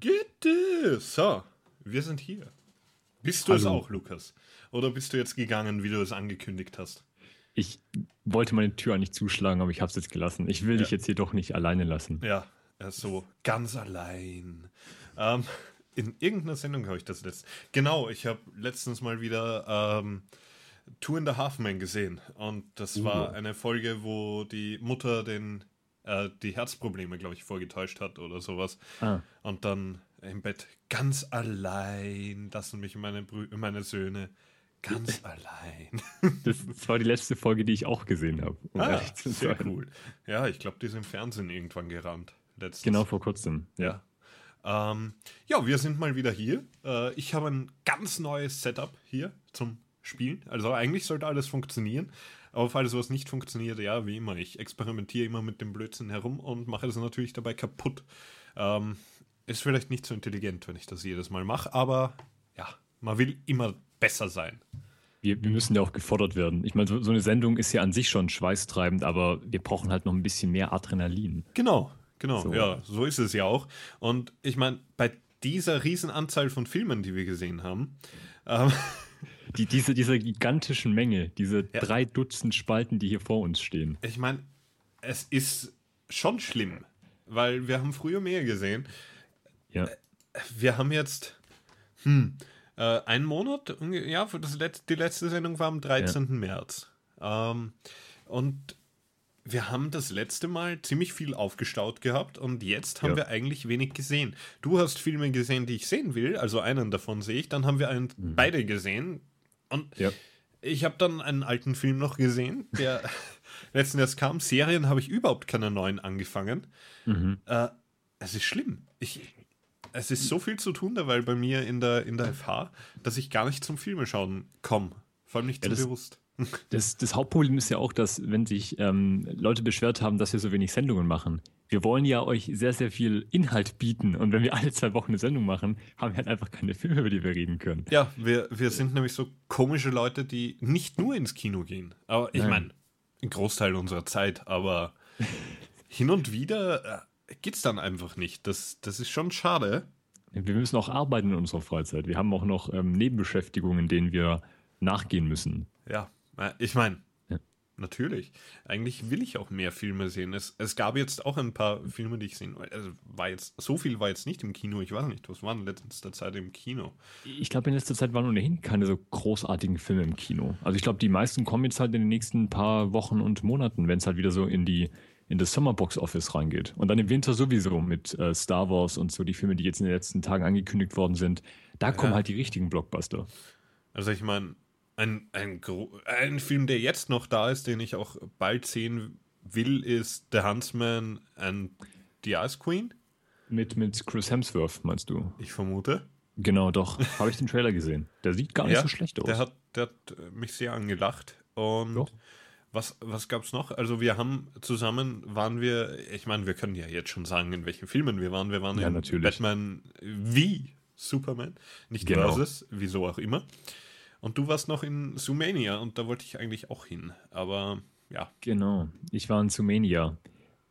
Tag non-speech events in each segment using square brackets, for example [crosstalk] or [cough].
Brigitte! So, wir sind hier. Bist du Hallo. es auch, Lukas? Oder bist du jetzt gegangen, wie du es angekündigt hast? Ich wollte meine Tür nicht zuschlagen, aber ich habe es jetzt gelassen. Ich will ja. dich jetzt hier doch nicht alleine lassen. Ja, so ganz allein. Ähm, in irgendeiner Sendung habe ich das letzte. Genau, ich habe letztens mal wieder ähm, Two and a Half Men gesehen. Und das uh. war eine Folge, wo die Mutter den äh, die Herzprobleme, glaube ich, vorgetäuscht hat oder sowas. Ah. Und dann im Bett ganz allein lassen mich meine, Brü meine Söhne ganz [laughs] allein. Das, das, war die letzte Folge, die ich auch gesehen habe. Um ah, sehr cool. Ja, ich glaube, die ist im Fernsehen irgendwann gerannt. Letztens. Genau vor kurzem, ja. Ähm, ja, wir sind mal wieder hier. Äh, ich habe ein ganz neues Setup hier zum Spielen. Also eigentlich sollte alles funktionieren. Aber falls sowas nicht funktioniert, ja, wie immer, ich experimentiere immer mit dem Blödsinn herum und mache das natürlich dabei kaputt. Ähm, ist vielleicht nicht so intelligent, wenn ich das jedes Mal mache, aber ja, man will immer besser sein. Wir, wir müssen ja auch gefordert werden. Ich meine, so, so, eine Sendung ist ja an sich schon schweißtreibend, aber wir brauchen halt noch ein bisschen mehr Adrenalin. Genau, genau. So. Ja, so ist es ja auch. Und ich meine, bei dieser Riesenanzahl von Filmen, die wir gesehen haben, ähm, die, diese, diese gigantischen Menge, diese ja. drei Dutzend Spalten, die hier vor uns stehen. Ich meine, es ist schon schlimm, weil wir haben früher mehr gesehen. Ja. Wir haben jetzt hm, äh, einen Monat, ja, für das Let die letzte Sendung war am 13. Ja. März. Ähm, und wir haben das letzte Mal ziemlich viel aufgestaut gehabt und jetzt haben ja. wir eigentlich wenig gesehen. Du hast Filme gesehen, die ich sehen will, also einen davon sehe ich, dann haben wir einen mhm. beide gesehen, und ja. ich habe dann einen alten Film noch gesehen, der [laughs] letzten Jahres kam. Serien habe ich überhaupt keine neuen angefangen. Mhm. Äh, es ist schlimm. Ich, es ist so viel zu tun dabei bei mir in der, in der FH, dass ich gar nicht zum Filme schauen komme. Vor allem nicht ja, so bewusst. Das, das, Hauptproblem ist ja auch, dass wenn sich ähm, Leute beschwert haben, dass wir so wenig Sendungen machen. Wir wollen ja euch sehr, sehr viel Inhalt bieten. Und wenn wir alle zwei Wochen eine Sendung machen, haben wir halt einfach keine Filme, über die wir reden können. Ja, wir, wir sind nämlich so komische Leute, die nicht nur ins Kino gehen. Aber ich meine, ein Großteil unserer Zeit, aber [laughs] hin und wieder äh, geht es dann einfach nicht. Das, das ist schon schade. Wir müssen auch arbeiten in unserer Freizeit. Wir haben auch noch ähm, Nebenbeschäftigungen, denen wir nachgehen müssen. Ja, ich meine, ja. natürlich. Eigentlich will ich auch mehr Filme sehen. Es, es gab jetzt auch ein paar Filme, die ich sehen also war jetzt So viel war jetzt nicht im Kino. Ich weiß nicht, was war in letzter Zeit im Kino? Ich glaube, in letzter Zeit waren ohnehin keine so großartigen Filme im Kino. Also ich glaube, die meisten kommen jetzt halt in den nächsten paar Wochen und Monaten, wenn es halt wieder so in die in das Summerbox Office reingeht. Und dann im Winter sowieso mit äh, Star Wars und so die Filme, die jetzt in den letzten Tagen angekündigt worden sind. Da kommen halt die richtigen Blockbuster. Also ich meine, ein, ein, ein Film, der jetzt noch da ist, den ich auch bald sehen will, ist The Huntsman and the Ice Queen. Mit, mit Chris Hemsworth, meinst du? Ich vermute. Genau, doch. [laughs] Habe ich den Trailer gesehen. Der sieht gar nicht ja, so schlecht aus. Der hat, der hat mich sehr angelacht. Und doch. was, was gab es noch? Also wir haben zusammen, waren wir, ich meine, wir können ja jetzt schon sagen, in welchen Filmen wir waren. Wir waren ja, in natürlich. Batman wie Superman, nicht genau. Versus, wieso auch immer. Und du warst noch in Sumania und da wollte ich eigentlich auch hin. Aber ja. Genau, ich war in Sumania.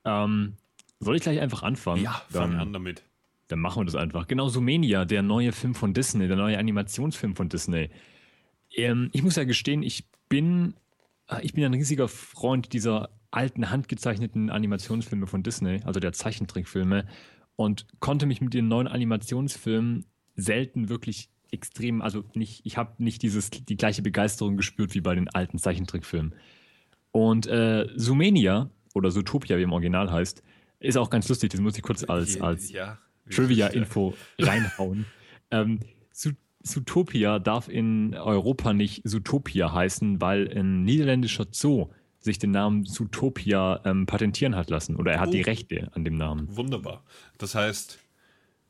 Ähm, soll ich gleich einfach anfangen? Ja, fang dann, an damit. Dann machen wir das einfach. Genau, Sumania, der neue Film von Disney, der neue Animationsfilm von Disney. Ähm, ich muss ja gestehen, ich bin, äh, ich bin ein riesiger Freund dieser alten, handgezeichneten Animationsfilme von Disney, also der Zeichentrickfilme, und konnte mich mit den neuen Animationsfilmen selten wirklich extrem, also nicht, ich habe nicht dieses, die gleiche Begeisterung gespürt wie bei den alten Zeichentrickfilmen. Und äh, Zoomania, oder Zootopia, wie im Original heißt, ist auch ganz lustig, das muss ich kurz als, als ja, Trivia-Info [laughs] reinhauen. ähm, Zootopia darf in Europa nicht Zootopia heißen, weil ein niederländischer Zoo sich den Namen Zootopia ähm, patentieren hat lassen. Oder er hat oh, die Rechte an dem Namen. Wunderbar. Das heißt,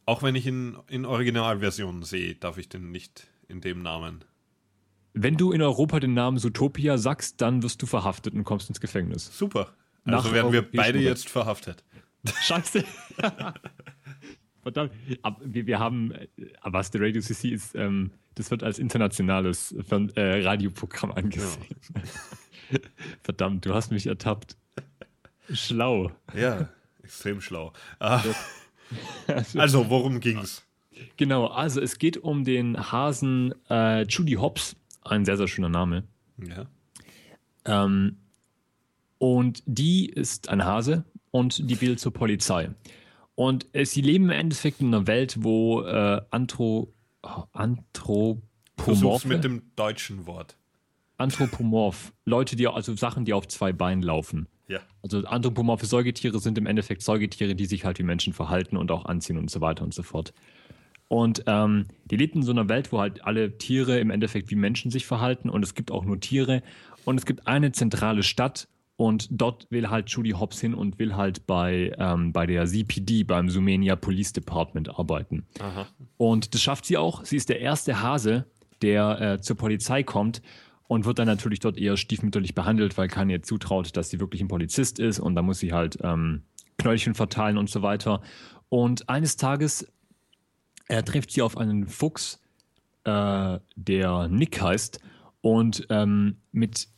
auch wenn ich ihn in Originalversionen sehe, darf ich den nicht in dem Namen. Wenn du in Europa den Namen Zootopia sagst, dann wirst du verhaftet und kommst ins Gefängnis. Super. Also Nach werden wir beide jetzt verhaftet. [laughs] Scheiße. [laughs] Verdammt. Aber wir, wir haben, aber was der Radio CC ist, ähm, das wird als internationales äh, Radioprogramm angesehen. Ja. [laughs] Verdammt, du hast mich ertappt. Schlau. Ja, extrem schlau. Ah. [laughs] also, also, worum ging's? Genau, also es geht um den Hasen äh, Judy Hobbs, ein sehr, sehr schöner Name. Ja. Ähm, und die ist ein Hase und die will zur Polizei. Und äh, sie leben im Endeffekt in einer Welt, wo äh, Anthro, oh, Anthropomorphe. mit dem deutschen Wort. Anthropomorph. Leute, die, also Sachen, die auf zwei Beinen laufen. Ja. Also anthropomorphe Säugetiere sind im Endeffekt Säugetiere, die sich halt wie Menschen verhalten und auch anziehen und so weiter und so fort. Und ähm, die lebt in so einer Welt, wo halt alle Tiere im Endeffekt wie Menschen sich verhalten und es gibt auch nur Tiere. Und es gibt eine zentrale Stadt und dort will halt Judy Hobbs hin und will halt bei, ähm, bei der CPD, beim Sumenia Police Department arbeiten. Aha. Und das schafft sie auch. Sie ist der erste Hase, der äh, zur Polizei kommt und wird dann natürlich dort eher stiefmütterlich behandelt, weil ihr zutraut, dass sie wirklich ein Polizist ist und da muss sie halt ähm, Knöllchen verteilen und so weiter. Und eines Tages er trifft sie auf einen Fuchs, äh, der Nick heißt. Und ähm, mit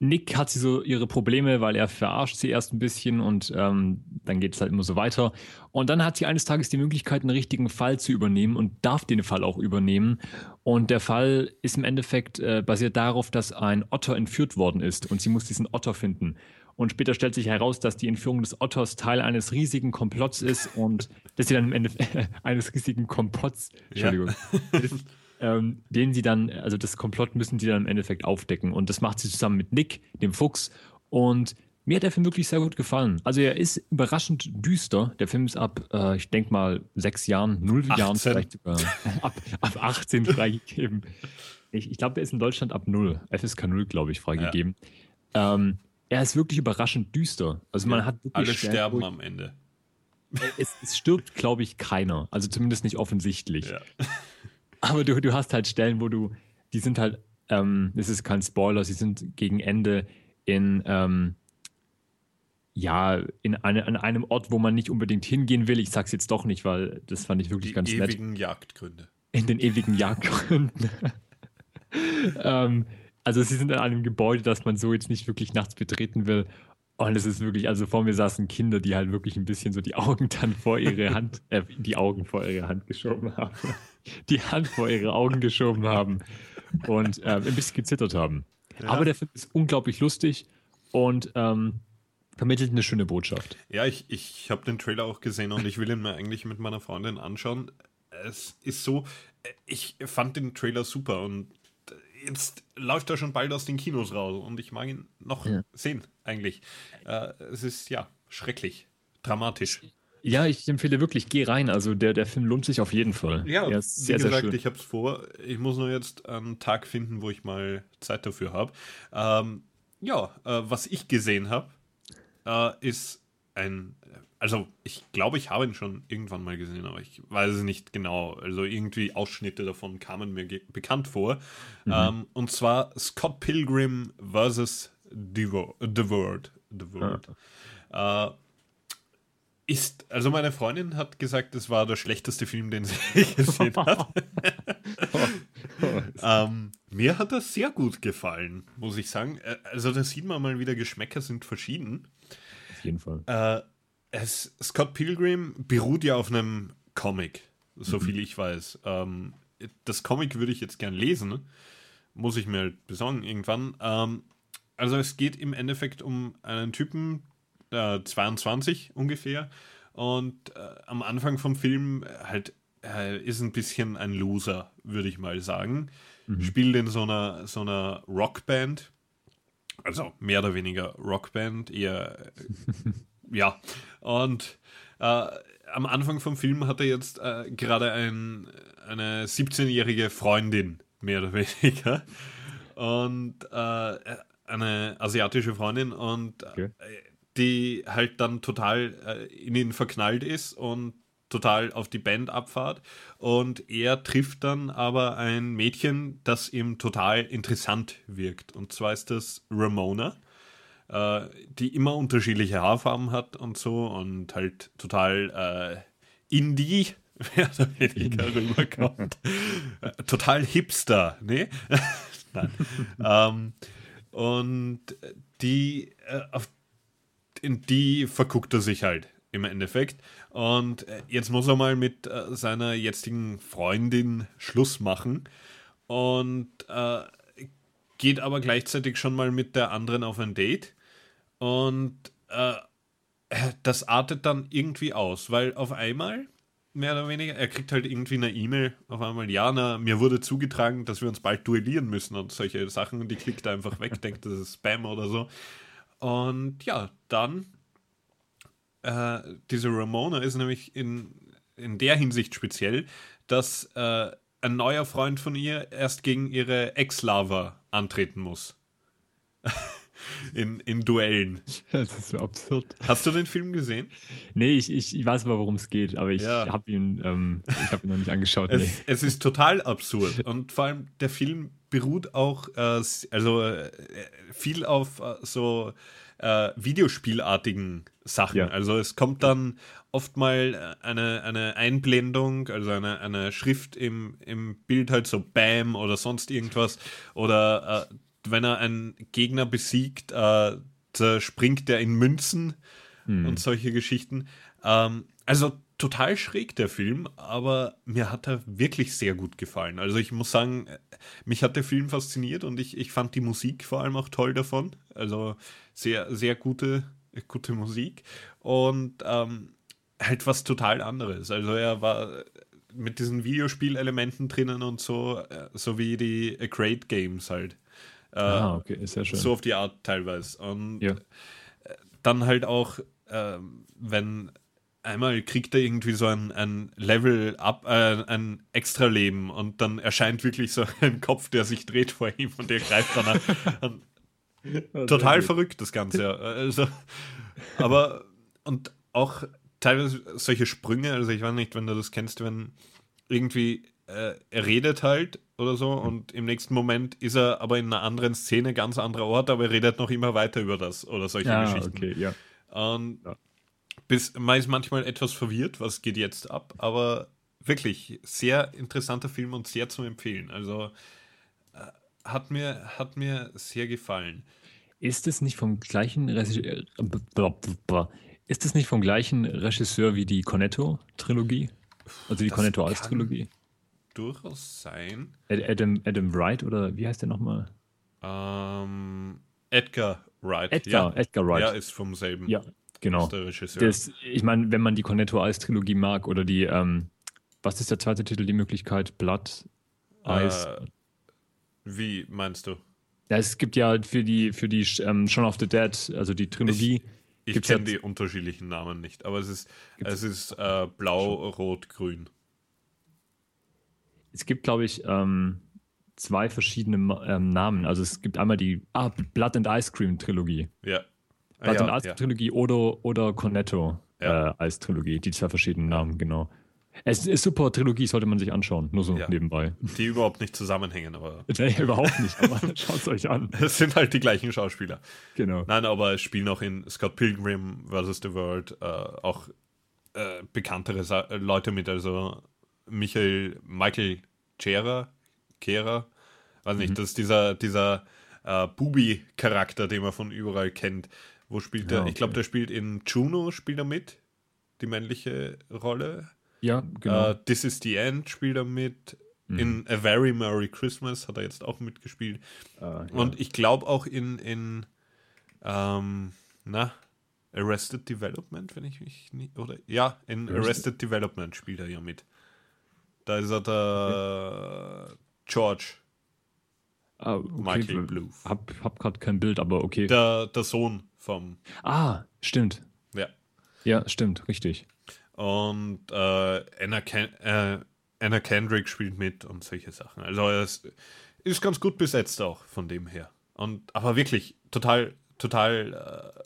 Nick hat sie so ihre Probleme, weil er verarscht sie erst ein bisschen und ähm, dann geht es halt immer so weiter. Und dann hat sie eines Tages die Möglichkeit, einen richtigen Fall zu übernehmen und darf den Fall auch übernehmen. Und der Fall ist im Endeffekt äh, basiert darauf, dass ein Otter entführt worden ist und sie muss diesen Otter finden. Und später stellt sich heraus, dass die Entführung des Otters Teil eines riesigen Komplotts ist und dass sie dann im Ende [laughs] eines riesigen Komplotts, Entschuldigung, [laughs] ja. Ähm, den sie dann, also das Komplott müssen sie dann im Endeffekt aufdecken. Und das macht sie zusammen mit Nick, dem Fuchs. Und mir hat der Film wirklich sehr gut gefallen. Also er ist überraschend düster. Der Film ist ab, äh, ich denke mal, sechs Jahren, null 18. Jahren vielleicht sogar, [laughs] ab, ab 18 freigegeben. Ich, ich glaube, der ist in Deutschland ab null, FSK 0, glaube ich, freigegeben. Ja. Ähm, er ist wirklich überraschend düster. Also man ja, hat alle sterben am Ende. Es, es stirbt, glaube ich, keiner. Also zumindest nicht offensichtlich. Ja. Aber du, du hast halt Stellen, wo du, die sind halt, ähm, das ist kein Spoiler, sie sind gegen Ende in, ähm, ja, in eine, an einem Ort, wo man nicht unbedingt hingehen will. Ich sag's jetzt doch nicht, weil das fand ich wirklich die ganz nett. In den ewigen Jagdgründe. In den ewigen Jagdgründen. [laughs] ähm, also sie sind in einem Gebäude, das man so jetzt nicht wirklich nachts betreten will. Und es ist wirklich, also vor mir saßen Kinder, die halt wirklich ein bisschen so die Augen dann vor ihre [laughs] Hand, äh, die Augen vor ihre Hand geschoben haben. Die Hand vor ihre Augen geschoben haben und äh, ein bisschen gezittert haben. Ja. Aber der Film ist unglaublich lustig und ähm, vermittelt eine schöne Botschaft. Ja, ich, ich habe den Trailer auch gesehen und ich will ihn mir eigentlich mit meiner Freundin anschauen. Es ist so, äh, ich fand den Trailer super und jetzt läuft er schon bald aus den Kinos raus und ich mag ihn noch ja. sehen, eigentlich. Äh, es ist ja schrecklich, dramatisch. Ja, ich empfehle wirklich, geh rein. Also der, der Film lohnt sich auf jeden Fall. Ja, ist sehr, wie gesagt, sehr schön. ich habe es vor. Ich muss nur jetzt einen Tag finden, wo ich mal Zeit dafür habe. Ähm, ja, äh, was ich gesehen habe, äh, ist ein also ich glaube, ich habe ihn schon irgendwann mal gesehen, aber ich weiß es nicht genau. Also irgendwie Ausschnitte davon kamen mir bekannt vor. Mhm. Ähm, und zwar Scott Pilgrim vs. The, Wo The World. The World. Ah. Äh, ist, also meine Freundin hat gesagt, es war der schlechteste Film, den sie [laughs] gesehen hat. [laughs] [laughs] ähm, mir hat das sehr gut gefallen, muss ich sagen. Äh, also da sieht man mal wieder, Geschmäcker sind verschieden. Auf jeden Fall. Äh, es, Scott Pilgrim beruht ja auf einem Comic, so mhm. viel ich weiß. Ähm, das Comic würde ich jetzt gern lesen, muss ich mir halt besorgen irgendwann. Ähm, also es geht im Endeffekt um einen Typen, äh, 22 ungefähr, und äh, am Anfang vom Film halt äh, ist ein bisschen ein Loser, würde ich mal sagen. Mhm. Spielt in so einer, so einer Rockband, also mehr oder weniger Rockband, eher [laughs] ja, und äh, am Anfang vom Film hat er jetzt äh, gerade ein, eine 17-jährige Freundin, mehr oder [laughs] weniger. Und äh, eine asiatische Freundin und okay. Äh, die halt dann total äh, in ihn verknallt ist und total auf die Band abfahrt. Und er trifft dann aber ein Mädchen, das ihm total interessant wirkt. Und zwar ist das Ramona äh, die immer unterschiedliche Haarfarben hat und so und halt total äh, Indie [laughs] mehr oder weniger rüberkommt. Äh, total Hipster, ne? [laughs] Nein. ähm, und die, äh, auf, in die verguckt er sich halt im Endeffekt. Und äh, jetzt muss er mal mit äh, seiner jetzigen Freundin Schluss machen. Und äh, geht aber gleichzeitig schon mal mit der anderen auf ein Date. Und äh, das artet dann irgendwie aus, weil auf einmal, mehr oder weniger, er kriegt halt irgendwie eine E-Mail, auf einmal, ja, na, mir wurde zugetragen, dass wir uns bald duellieren müssen und solche Sachen. Und die klickt er einfach weg, [laughs] denkt, das ist Spam oder so. Und ja, dann, äh, diese Ramona ist nämlich in, in der Hinsicht speziell, dass äh, ein neuer Freund von ihr erst gegen ihre Ex-Lava antreten muss. [laughs] in, in Duellen. [laughs] Das ist so absurd. Hast du den Film gesehen? Nee, ich, ich, ich weiß aber, worum es geht, aber ich ja. habe ihn, ähm, hab ihn noch nicht angeschaut. Es, nee. es, ist total absurd und vor allem der Film beruht auch äh, also äh, viel auf äh, so äh, Videospielartigen Sachen. Ja. Also es kommt dann oft mal eine, eine Einblendung, also eine, eine Schrift im, im Bild halt so Bam oder sonst irgendwas oder äh, wenn er einen Gegner besiegt, äh, springt er in Münzen hm. und solche Geschichten. Ähm, also total schräg der Film, aber mir hat er wirklich sehr gut gefallen. Also ich muss sagen, mich hat der Film fasziniert und ich, ich fand die Musik vor allem auch toll davon. Also sehr, sehr gute, gute Musik und ähm, halt was total anderes. Also er war mit diesen Videospielelementen drinnen und so, äh, so wie die Great Games halt. Äh, ah, okay, ja schön. So auf die Art teilweise. Und ja. dann halt auch, äh, wenn einmal kriegt er irgendwie so ein, ein Level up, äh, ein extra Leben und dann erscheint wirklich so ein Kopf, der sich dreht vor ihm und der greift dann an. [laughs] an total verrückt, das Ganze. Also, aber und auch teilweise solche Sprünge, also ich weiß nicht, wenn du das kennst, wenn irgendwie äh, er redet halt oder so und im nächsten Moment ist er aber in einer anderen Szene, ganz anderer Ort, aber er redet noch immer weiter über das oder solche ja, Geschichten. Okay, ja. Und ja. Bis, man ist manchmal etwas verwirrt, was geht jetzt ab, aber wirklich sehr interessanter Film und sehr zu empfehlen. Also äh, hat, mir, hat mir sehr gefallen. Ist es nicht vom gleichen Regisseur, ist es nicht vom gleichen Regisseur wie die Cornetto-Trilogie? Also die Cornetto-Als-Trilogie? Durchaus sein. Adam, Adam Wright oder wie heißt der nochmal? Ähm, Edgar Wright. Edgar, ja. Edgar Wright. Ja, ist vom selben. Ja, Genau. Das, ich meine, wenn man die Cornetto Ice Trilogie mag oder die, ähm, was ist der zweite Titel, die Möglichkeit? Blood, Ice. Äh, wie meinst du? Ja, es gibt ja für die, für die ähm, Shaun of the Dead, also die Trilogie. Ich, ich kenne die unterschiedlichen Namen nicht, aber es ist, es ist äh, blau, rot, grün. Es gibt, glaube ich, ähm, zwei verschiedene ähm, Namen. Also es gibt einmal die ah, Blood and Ice Cream Trilogie. Ja. Ah, ja, Eis Trilogie ja. oder, oder Cornetto ja. äh, Eis Trilogie, die zwei verschiedenen Namen, genau. Es ist super Trilogie, sollte man sich anschauen, nur so ja. nebenbei. Die überhaupt nicht zusammenhängen, aber. [laughs] Nee, überhaupt nicht, aber [laughs] schaut es euch an. Es sind halt die gleichen Schauspieler. Genau. Nein, aber es spielen auch in Scott Pilgrim vs. The World äh, auch äh, bekanntere Sa Leute mit, also Michael, Michael Cera, Kera, weiß nicht, mhm. das ist dieser, dieser äh, Bubi-Charakter, den man von überall kennt. Wo spielt ja, er? Ich glaube, der spielt in Juno, spielt er mit. Die männliche Rolle. Ja, genau. Uh, This is the End spielt er mit. Mhm. In A Very Merry Christmas hat er jetzt auch mitgespielt. Uh, ja. Und ich glaube auch in, in ähm, na, Arrested Development, wenn ich mich nicht, oder? Ja, in Arrested, Arrested Development spielt er ja mit. Da ist er der okay. George. Ah, okay. Michael Blue. Hab, hab gerade kein Bild, aber okay. Der, der Sohn vom. Ah, stimmt. Ja. Ja, stimmt, richtig. Und äh, Anna, Ken äh, Anna Kendrick spielt mit und solche Sachen. Also es ist ganz gut besetzt auch von dem her. Und aber wirklich total, total äh,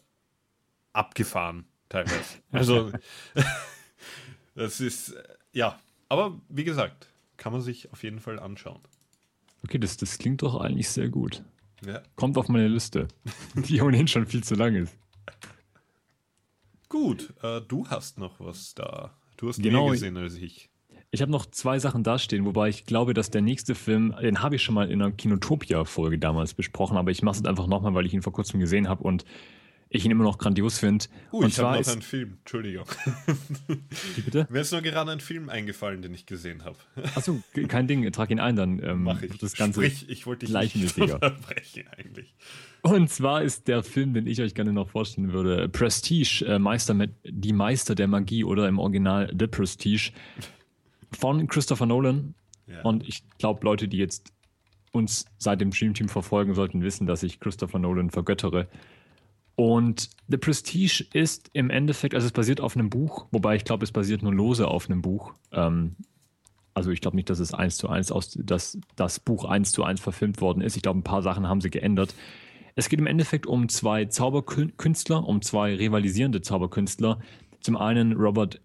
abgefahren teilweise. [laughs] Also [laughs] das ist äh, ja, aber wie gesagt, kann man sich auf jeden Fall anschauen. Okay, das, das klingt doch eigentlich sehr gut. Ja. Kommt auf meine Liste, [laughs] die ohnehin schon viel zu lang ist. Gut, äh, du hast noch was da. Du hast genau, mehr gesehen als ich. Ich habe noch zwei Sachen dastehen, wobei ich glaube, dass der nächste Film, den habe ich schon mal in einer Kinotopia-Folge damals besprochen, aber ich mache es einfach nochmal, weil ich ihn vor kurzem gesehen habe und ich ihn immer noch grandios finde. Uh, und ich habe noch einen Film, Entschuldigung. [laughs] Wie bitte? Mir ist nur gerade ein Film eingefallen, den ich gesehen habe. Achso, [laughs] kein Ding, trag ihn ein, dann ähm, Mach ich. das Ganze Sprich, ich wollte dich nicht unterbrechen eigentlich. Und zwar ist der Film, den ich euch gerne noch vorstellen würde, Prestige, äh, Meister mit, die Meister der Magie oder im Original The Prestige von Christopher Nolan. Ja. Und ich glaube, Leute, die jetzt uns seit dem Dream Team verfolgen, sollten wissen, dass ich Christopher Nolan vergöttere. Und The Prestige ist im Endeffekt, also es basiert auf einem Buch, wobei ich glaube, es basiert nur lose auf einem Buch. Ähm, also ich glaube nicht, dass es eins zu eins aus, dass das Buch eins zu eins verfilmt worden ist. Ich glaube, ein paar Sachen haben sie geändert. Es geht im Endeffekt um zwei Zauberkünstler, um zwei rivalisierende Zauberkünstler. Zum einen Robert.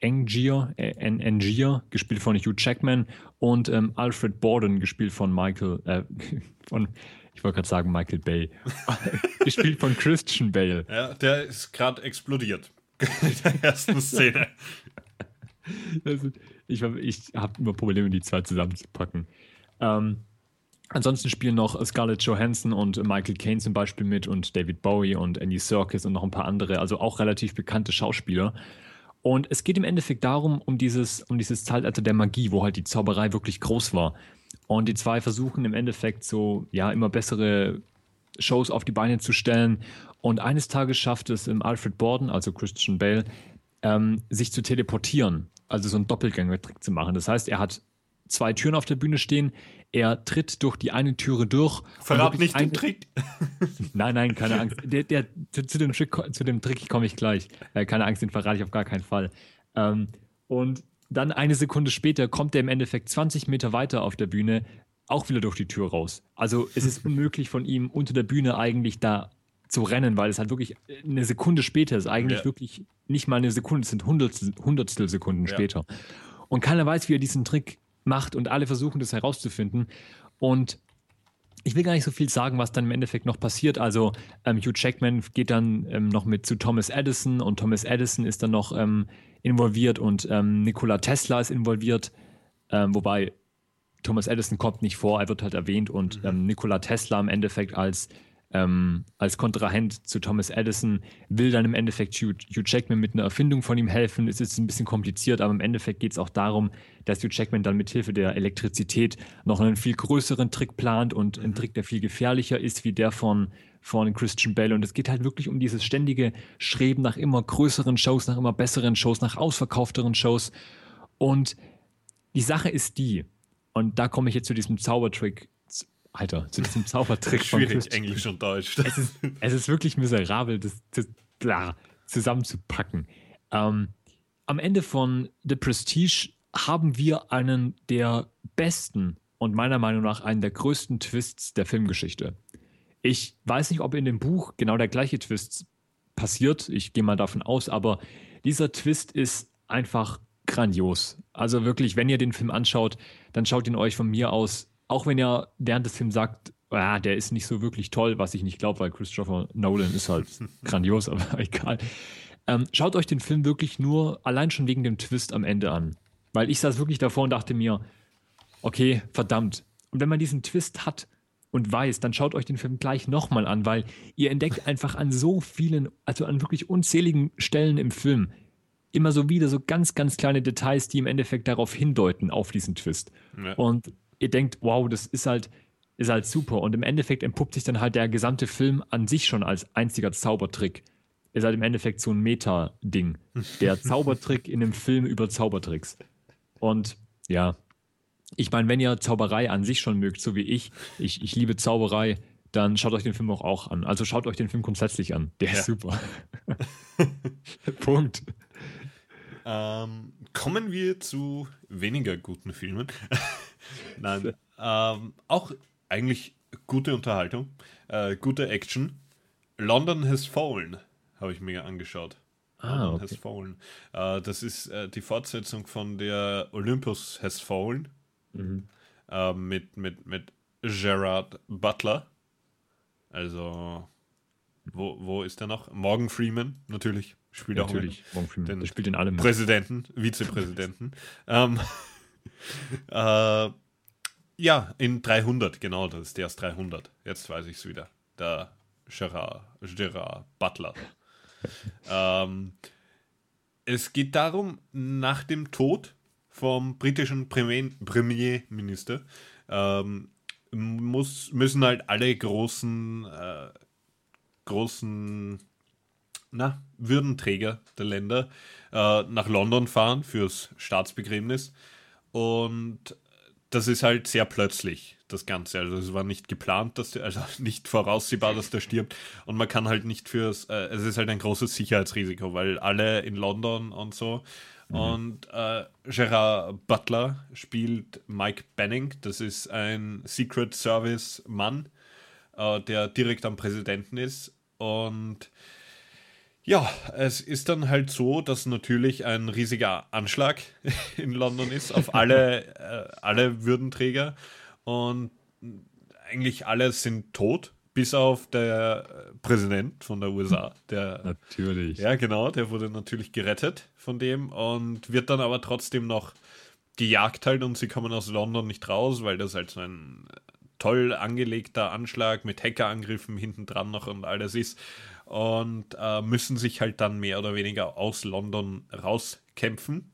Engier, Engier, gespielt von Hugh Jackman, und ähm, Alfred Borden, gespielt von Michael, äh, [laughs] von ich wollte gerade sagen Michael Bay. [laughs] Gespielt von Christian Bale. Ja, der ist gerade explodiert. In [laughs] der ersten Szene. Also, ich ich habe immer Probleme, die zwei zusammenzupacken. Ähm, ansonsten spielen noch Scarlett Johansson und Michael Caine zum Beispiel mit und David Bowie und Andy Serkis und noch ein paar andere, also auch relativ bekannte Schauspieler. Und es geht im Endeffekt darum, um dieses, um dieses Zeitalter der Magie, wo halt die Zauberei wirklich groß war. Und die zwei versuchen im Endeffekt so, ja, immer bessere Shows auf die Beine zu stellen. Und eines Tages schafft es im Alfred Borden, also Christian Bale, ähm, sich zu teleportieren, also so einen Doppelgänger-Trick zu machen. Das heißt, er hat zwei Türen auf der Bühne stehen, er tritt durch die eine Türe durch. Verrat nicht den Trick. [laughs] nein, nein, keine Angst. Der, der, zu, zu, dem Trick, zu dem Trick komme ich gleich. Äh, keine Angst, den verrate ich auf gar keinen Fall. Ähm, und dann eine Sekunde später kommt er im Endeffekt 20 Meter weiter auf der Bühne auch wieder durch die Tür raus. Also es ist [laughs] unmöglich von ihm unter der Bühne eigentlich da zu rennen, weil es halt wirklich eine Sekunde später ist. Eigentlich ja. wirklich nicht mal eine Sekunde, es sind Hundertstel, Hundertstel Sekunden ja. später. Und keiner weiß, wie er diesen Trick macht und alle versuchen das herauszufinden. Und ich will gar nicht so viel sagen, was dann im Endeffekt noch passiert. Also ähm, Hugh Jackman geht dann ähm, noch mit zu Thomas Edison und Thomas Edison ist dann noch ähm, involviert und ähm, Nikola Tesla ist involviert, ähm, wobei Thomas Edison kommt nicht vor, er wird halt erwähnt und mhm. ähm, Nikola Tesla im Endeffekt als, ähm, als Kontrahent zu Thomas Edison will dann im Endeffekt Hugh, Hugh, Jackman mit einer Erfindung von ihm helfen. Es ist ein bisschen kompliziert, aber im Endeffekt geht es auch darum, dass Hugh Jackman dann mit Hilfe der Elektrizität noch einen viel größeren Trick plant und mhm. einen Trick, der viel gefährlicher ist, wie der von von Christian Bale. Und es geht halt wirklich um dieses ständige Streben nach immer größeren Shows, nach immer besseren Shows, nach ausverkaufteren Shows. Und die Sache ist die, und da komme ich jetzt zu diesem Zaubertrick. Alter, zu diesem [laughs] Zaubertrick Schwierig, von Christian. Englisch und Deutsch. Es ist, es ist wirklich miserabel, das, das bla, zusammenzupacken. Ähm, am Ende von The Prestige haben wir einen der besten und meiner Meinung nach einen der größten Twists der Filmgeschichte. Ich weiß nicht, ob in dem Buch genau der gleiche Twist passiert. Ich gehe mal davon aus, aber dieser Twist ist einfach grandios. Also wirklich, wenn ihr den Film anschaut, dann schaut ihn euch von mir aus, auch wenn ihr während des Films sagt, ah, der ist nicht so wirklich toll, was ich nicht glaube, weil Christopher Nolan ist halt [laughs] grandios, aber [laughs] egal. Ähm, schaut euch den Film wirklich nur allein schon wegen dem Twist am Ende an. Weil ich saß wirklich davor und dachte mir, okay, verdammt. Und wenn man diesen Twist hat, und weiß, dann schaut euch den Film gleich nochmal an, weil ihr entdeckt [laughs] einfach an so vielen, also an wirklich unzähligen Stellen im Film immer so wieder so ganz, ganz kleine Details, die im Endeffekt darauf hindeuten, auf diesen Twist. Ja. Und ihr denkt, wow, das ist halt, ist halt super. Und im Endeffekt entpuppt sich dann halt der gesamte Film an sich schon als einziger Zaubertrick. Ist halt im Endeffekt so ein Meta-Ding. Der [laughs] Zaubertrick in einem Film über Zaubertricks. Und ja, ich meine, wenn ihr Zauberei an sich schon mögt, so wie ich, ich, ich liebe Zauberei, dann schaut euch den Film auch, auch an. Also schaut euch den Film grundsätzlich an. Der ja. ist super. [laughs] Punkt. Ähm, kommen wir zu weniger guten Filmen. [laughs] Nein, ähm, auch eigentlich gute Unterhaltung, äh, gute Action. London Has Fallen habe ich mir angeschaut. Ah, London okay. Has Fallen. Äh, das ist äh, die Fortsetzung von der Olympus Has Fallen. Mhm. Äh, mit, mit, mit Gerard Butler. Also, wo, wo ist er noch? Morgan Freeman, natürlich. Spielt ja, natürlich. auch Morgan Freeman. Den spielt in allem. Präsidenten, Vizepräsidenten. [laughs] ähm, [laughs] äh, ja, in 300, genau, das ist der aus 300. Jetzt weiß ich es wieder. Da Gerard, Gerard Butler. [laughs] ähm, es geht darum, nach dem Tod vom britischen Premier, Premierminister ähm, muss, müssen halt alle großen, äh, großen na, Würdenträger der Länder äh, nach London fahren fürs Staatsbegräbnis. Und das ist halt sehr plötzlich, das Ganze. Also es war nicht geplant, dass der, also [laughs] nicht voraussehbar, dass der stirbt. Und man kann halt nicht fürs, äh, es ist halt ein großes Sicherheitsrisiko, weil alle in London und so. Mhm. Und äh, Gerard Butler spielt Mike Benning, das ist ein Secret Service Mann, äh, der direkt am Präsidenten ist. Und ja, es ist dann halt so, dass natürlich ein riesiger Anschlag [laughs] in London ist auf alle, äh, alle Würdenträger und eigentlich alle sind tot, bis auf der Präsident von der USA. [laughs] Der, natürlich. Ja, genau, der wurde natürlich gerettet von dem und wird dann aber trotzdem noch gejagt halt und sie kommen aus London nicht raus, weil das halt so ein toll angelegter Anschlag mit Hackerangriffen hinten dran noch und alles ist und äh, müssen sich halt dann mehr oder weniger aus London rauskämpfen.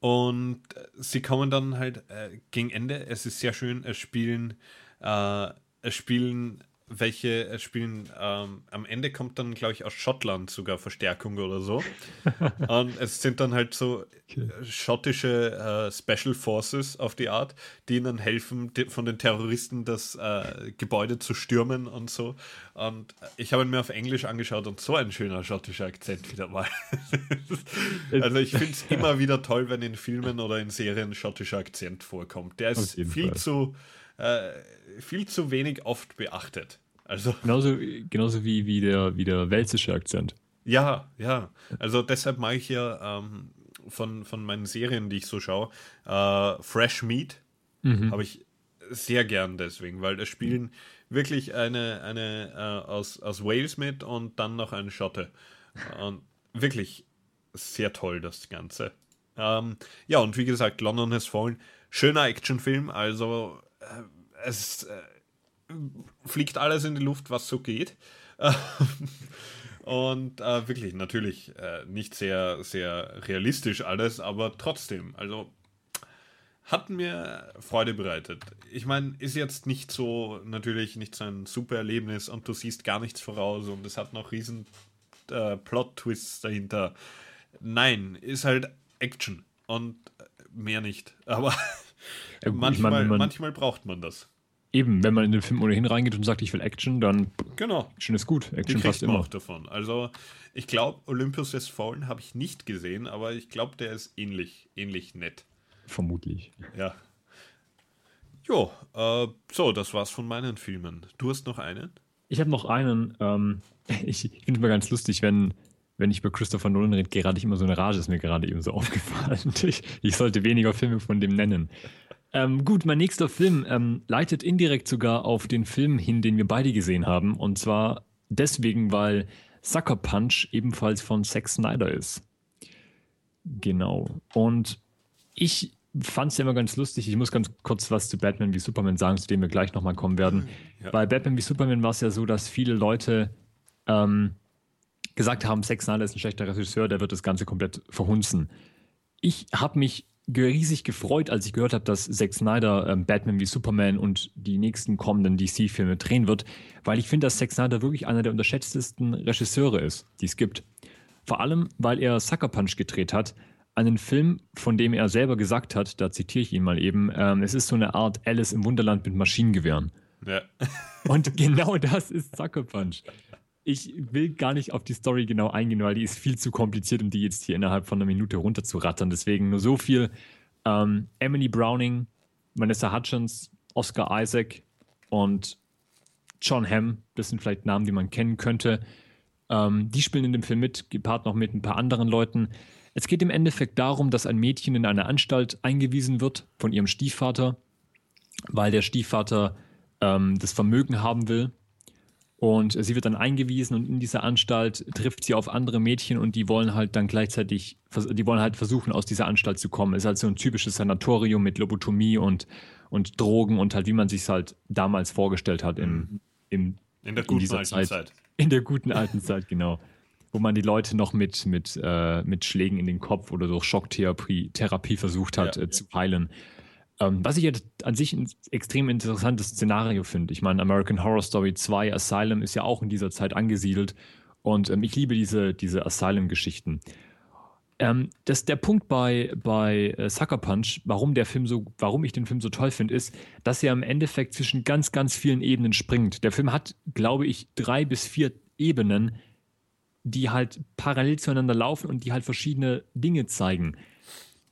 Und äh, sie kommen dann halt äh, gegen Ende. Es ist sehr schön. Es spielen, äh, spielen welche äh, spielen. Ähm, am Ende kommt dann, glaube ich, aus Schottland sogar Verstärkung oder so. [laughs] und es sind dann halt so okay. Äh, schottische äh, Special Forces auf die Art, die ihnen helfen, die, von den Terroristen das äh, Gebäude zu stürmen und so. Und ich habe ihn mir auf Englisch angeschaut und so ein schöner schottischer Akzent wieder mal. [laughs] also ich finde es immer wieder toll, wenn in Filmen oder in Serien schottischer Akzent vorkommt. Der ist viel Fall. zu äh, viel zu wenig oft beachtet. Also, [laughs] genauso genauso wie, wie, der, wie der welsische Akzent. Ja, ja. Also deshalb mache ich ja ähm, von, von meinen Serien, die ich so schaue, äh, Fresh Meat mhm. habe ich sehr gern deswegen, weil da spielen wirklich eine, eine äh, aus, aus Wales mit und dann noch eine Schotte. Und wirklich sehr toll, das Ganze. Ähm, ja, und wie gesagt, London has fallen. Schöner Actionfilm, also es äh, fliegt alles in die Luft, was so geht. [laughs] Und äh, wirklich, natürlich äh, nicht sehr, sehr realistisch alles, aber trotzdem, also hat mir Freude bereitet. Ich meine, ist jetzt nicht so, natürlich nicht so ein super Erlebnis und du siehst gar nichts voraus und es hat noch riesen äh, Plot-Twists dahinter. Nein, ist halt Action und mehr nicht. Aber ja, manchmal, meine, man, manchmal braucht man das. Eben, wenn man in den Film ohnehin reingeht und sagt, ich will Action, dann genau. Action ist gut. Action Die passt immer. auch davon. Also ich glaube, Olympus Has Fallen habe ich nicht gesehen, aber ich glaube, der ist ähnlich, ähnlich nett. Vermutlich. Ja. Jo, äh, so, das war's von meinen Filmen. Du hast noch einen? Ich habe noch einen. Ähm, [laughs] ich ich finde es immer ganz lustig, wenn, wenn ich über Christopher Nolan rede, gerade ich immer so eine Rage, ist mir gerade eben so [laughs] aufgefallen. Ich, ich sollte weniger Filme von dem nennen. Ähm, gut, mein nächster Film ähm, leitet indirekt sogar auf den Film hin, den wir beide gesehen haben. Und zwar deswegen, weil Sucker Punch ebenfalls von Zack Snyder ist. Genau. Und ich fand es ja immer ganz lustig. Ich muss ganz kurz was zu Batman wie Superman sagen, zu dem wir gleich nochmal kommen werden. Ja. Bei Batman wie Superman war es ja so, dass viele Leute ähm, gesagt haben, Zack Snyder ist ein schlechter Regisseur, der wird das Ganze komplett verhunzen. Ich habe mich riesig gefreut, als ich gehört habe, dass Zack Snyder ähm, Batman wie Superman und die nächsten kommenden DC-Filme drehen wird, weil ich finde, dass Zack Snyder wirklich einer der unterschätztesten Regisseure ist, die es gibt. Vor allem, weil er Sucker Punch gedreht hat, einen Film, von dem er selber gesagt hat, da zitiere ich ihn mal eben, ähm, es ist so eine Art Alice im Wunderland mit Maschinengewehren. Ja. und genau das ist Sucker Punch ich will gar nicht auf die Story genau eingehen, weil die ist viel zu kompliziert, um die jetzt hier innerhalb von einer Minute runterzurattern. Deswegen nur so viel. Ähm, Emily Browning, Vanessa Hutchins, Oscar Isaac und John Hamm, das sind vielleicht Namen, die man kennen könnte. Ähm, die spielen in dem Film mit, gepaart noch mit ein paar anderen Leuten. Es geht im Endeffekt darum, dass ein Mädchen in eine Anstalt eingewiesen wird von ihrem Stiefvater, weil der Stiefvater ähm, das Vermögen haben will und sie wird dann eingewiesen und in dieser Anstalt trifft sie auf andere Mädchen und die wollen halt dann gleichzeitig, die wollen halt versuchen, aus dieser Anstalt zu kommen. Es ist halt so ein typisches Sanatorium mit Lobotomie und, und Drogen und halt, wie man sich halt damals vorgestellt hat im, mhm. im In der guten in alten Zeit, Zeit. In der guten alten Zeit, genau. Wo man die Leute noch mit, mit, äh, mit Schlägen in den Kopf oder durch Schocktherapie Therapie versucht hat Ja. äh, zu heilen. Ähm, was ich jetzt an sich ein extrem interessantes Szenario finde. Ich meine, American Horror Story 2 Asylum ist ja auch in dieser Zeit angesiedelt. Und ähm, ich liebe diese, diese Asylum-Geschichten. Ähm, das, der Punkt bei, bei äh, Sucker Punch, warum der Film so, warum ich den Film so toll finde, ist, dass er im Endeffekt zwischen ganz, ganz vielen Ebenen springt. Der Film hat, glaube ich, drei bis vier Ebenen, die halt parallel zueinander laufen und die halt verschiedene Dinge zeigen.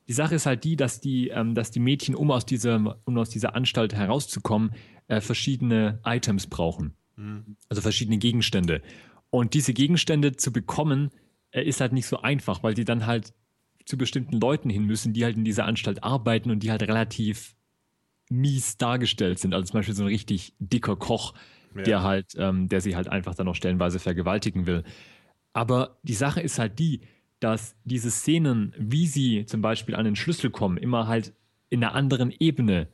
Die Sache ist halt die, dass die, ähm, dass die Mädchen, um aus dieser, um aus dieser Anstalt herauszukommen, äh, verschiedene Items brauchen. Also verschiedene Gegenstände. Und diese Gegenstände zu bekommen, äh, ist halt nicht so einfach, weil die dann halt zu bestimmten Leuten hin müssen, die halt in dieser Anstalt arbeiten und die halt relativ mies dargestellt sind. Also zum Beispiel so ein richtig dicker Koch, Ja. der halt, ähm, der sie halt einfach dann noch stellenweise vergewaltigen will. Aber die Sache ist halt die, dass diese Szenen, wie sie zum Beispiel an den Schlüssel kommen, immer halt in einer anderen Ebene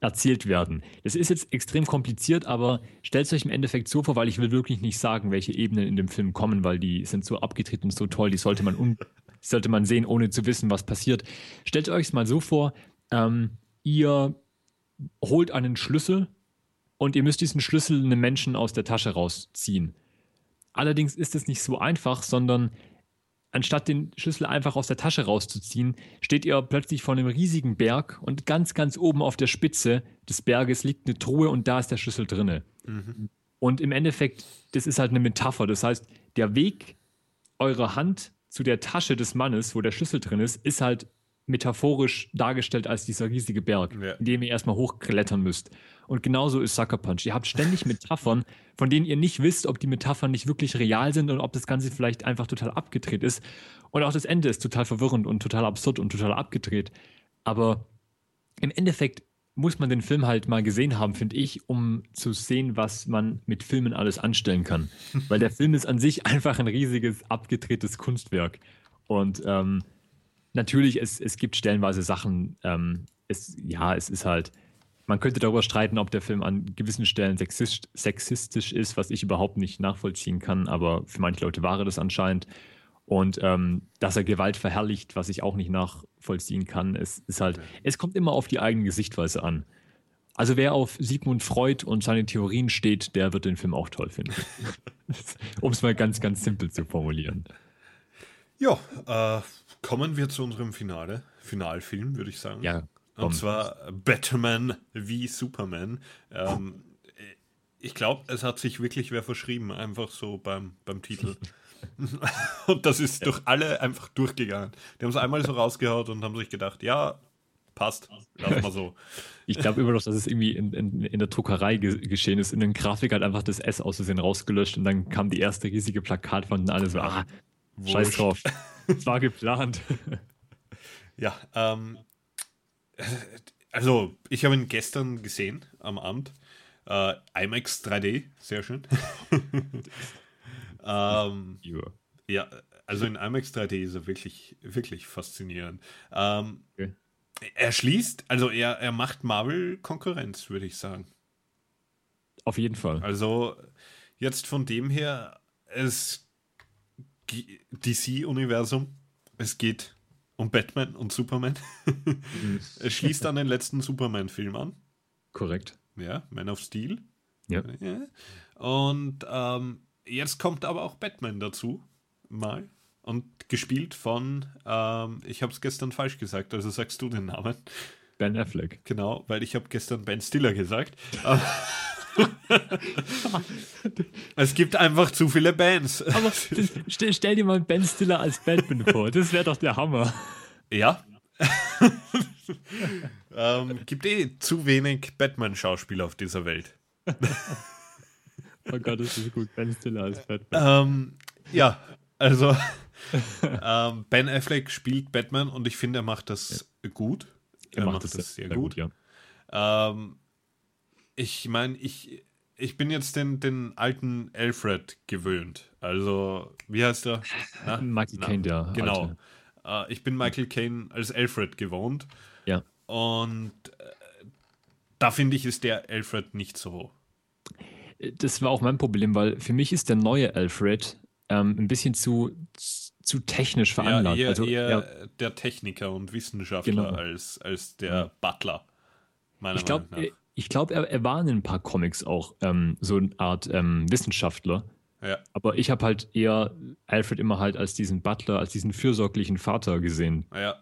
erzählt werden. Das ist jetzt extrem kompliziert, aber stellt es euch im Endeffekt so vor, weil ich will wirklich nicht sagen, welche Ebenen in dem Film kommen, weil die sind so abgedreht und so toll, die sollte man, [laughs] sollte man sehen, ohne zu wissen, was passiert. Stellt euch es mal so vor, ähm, ihr holt einen Schlüssel und ihr müsst diesen Schlüssel einem Menschen aus der Tasche rausziehen. Allerdings ist es nicht so einfach, sondern anstatt den Schlüssel einfach aus der Tasche rauszuziehen, steht ihr plötzlich vor einem riesigen Berg und ganz, ganz oben auf der Spitze des Berges liegt eine Truhe und da ist der Schlüssel drinne. Und im Endeffekt, das ist halt eine Metapher. Das heißt, der Weg eurer Hand zu der Tasche des Mannes, wo der Schlüssel drin ist, ist halt metaphorisch dargestellt als dieser riesige Berg, Ja. in dem ihr erstmal hochklettern müsst. Und genauso ist Sucker Punch. Ihr habt ständig Metaphern, von denen ihr nicht wisst, ob die Metaphern nicht wirklich real sind und ob das Ganze vielleicht einfach total abgedreht ist. Und auch das Ende ist total verwirrend und total absurd und total abgedreht. Aber im Endeffekt muss man den Film halt mal gesehen haben, finde ich, um zu sehen, was man mit Filmen alles anstellen kann. [laughs] Weil der Film ist an sich einfach ein riesiges, abgedrehtes Kunstwerk. Und ähm, natürlich, es, es gibt stellenweise Sachen, ähm, es, ja, es ist halt, man könnte darüber streiten, ob der Film an gewissen Stellen sexist, sexistisch ist, was ich überhaupt nicht nachvollziehen kann, aber für manche Leute war er das anscheinend. Und ähm, dass er Gewalt verherrlicht, was ich auch nicht nachvollziehen kann, es ist halt, es kommt immer auf die eigene Sichtweise an. Also wer auf Sigmund Freud und seine Theorien steht, der wird den Film auch toll finden. [laughs] um es mal ganz, ganz simpel zu formulieren. Ja, äh, kommen wir zu unserem Finale, Finalfilm, würde ich sagen. Ja. Und zwar Batman wie Superman. Ähm, ich glaube, es hat sich wirklich wer verschrieben, einfach so beim, beim Titel. [laughs] und das ist durch alle einfach durchgegangen. Die haben es einmal so rausgehaut und haben sich gedacht, ja, passt, lass mal so. [laughs] Ich glaube immer noch, dass es irgendwie in, in, in der Druckerei ge geschehen ist. In der Grafik hat einfach das S aus Versehen rausgelöscht und dann kam die erste riesige Plakatwand und alle so, ah, scheiß Wurscht. drauf. Es [laughs] war geplant. Ja, ähm, also ich habe ihn gestern gesehen am Abend. Äh, IMAX 3D, sehr schön. [laughs] ähm, Ja. also in IMAX 3D ist er wirklich, wirklich faszinierend. Ähm, Okay. Er schließt, also er, er macht Marvel Konkurrenz, würde ich sagen. Auf jeden Fall. Also jetzt von dem her, es DC-Universum, es geht um Batman und Superman. es schließt an den letzten Superman-Film an. Korrekt. Ja, Man of Steel. Ja. Ja. Und ähm, jetzt kommt aber auch Batman dazu, mal. Und gespielt von, ähm, ich habe es gestern falsch gesagt, also sagst du den Namen. Ben Affleck. Genau, weil ich habe gestern Ben Stiller gesagt. [laughs] [laughs] es gibt einfach zu viele Bands. Aber stell, stell dir mal Ben Stiller als Batman vor. [laughs] Das wäre doch der Hammer. Ja. [laughs] ähm, gibt eh zu wenig Batman-Schauspieler auf dieser Welt. Oh Gott, das ist gut. Ben Stiller als Batman. Ähm, ja, also ähm, Ben Affleck spielt Batman und ich finde, er macht das gut. Er, macht, das sehr, gut. ja. Ähm, ich meine, ich, ich bin jetzt den, den alten Alfred gewöhnt. Also, wie heißt er? Na? [laughs] Michael Caine, der Genau. Alte. Äh, ich bin Michael Caine als Alfred gewohnt. Ja. Und äh, da finde ich, ist der Alfred nicht so. das war auch mein Problem, weil für mich ist der neue Alfred ähm, ein bisschen zu, zu technisch veranlagt. Ja, eher, also, eher ja, der Techniker und Wissenschaftler Genau. als, als der Butler. Meiner ich glaube, ich glaub, er, er war in ein paar Comics auch ähm, so eine Art ähm, Wissenschaftler. Ja, Aber ich habe halt eher Alfred immer halt als diesen Butler, als diesen fürsorglichen Vater gesehen. ja.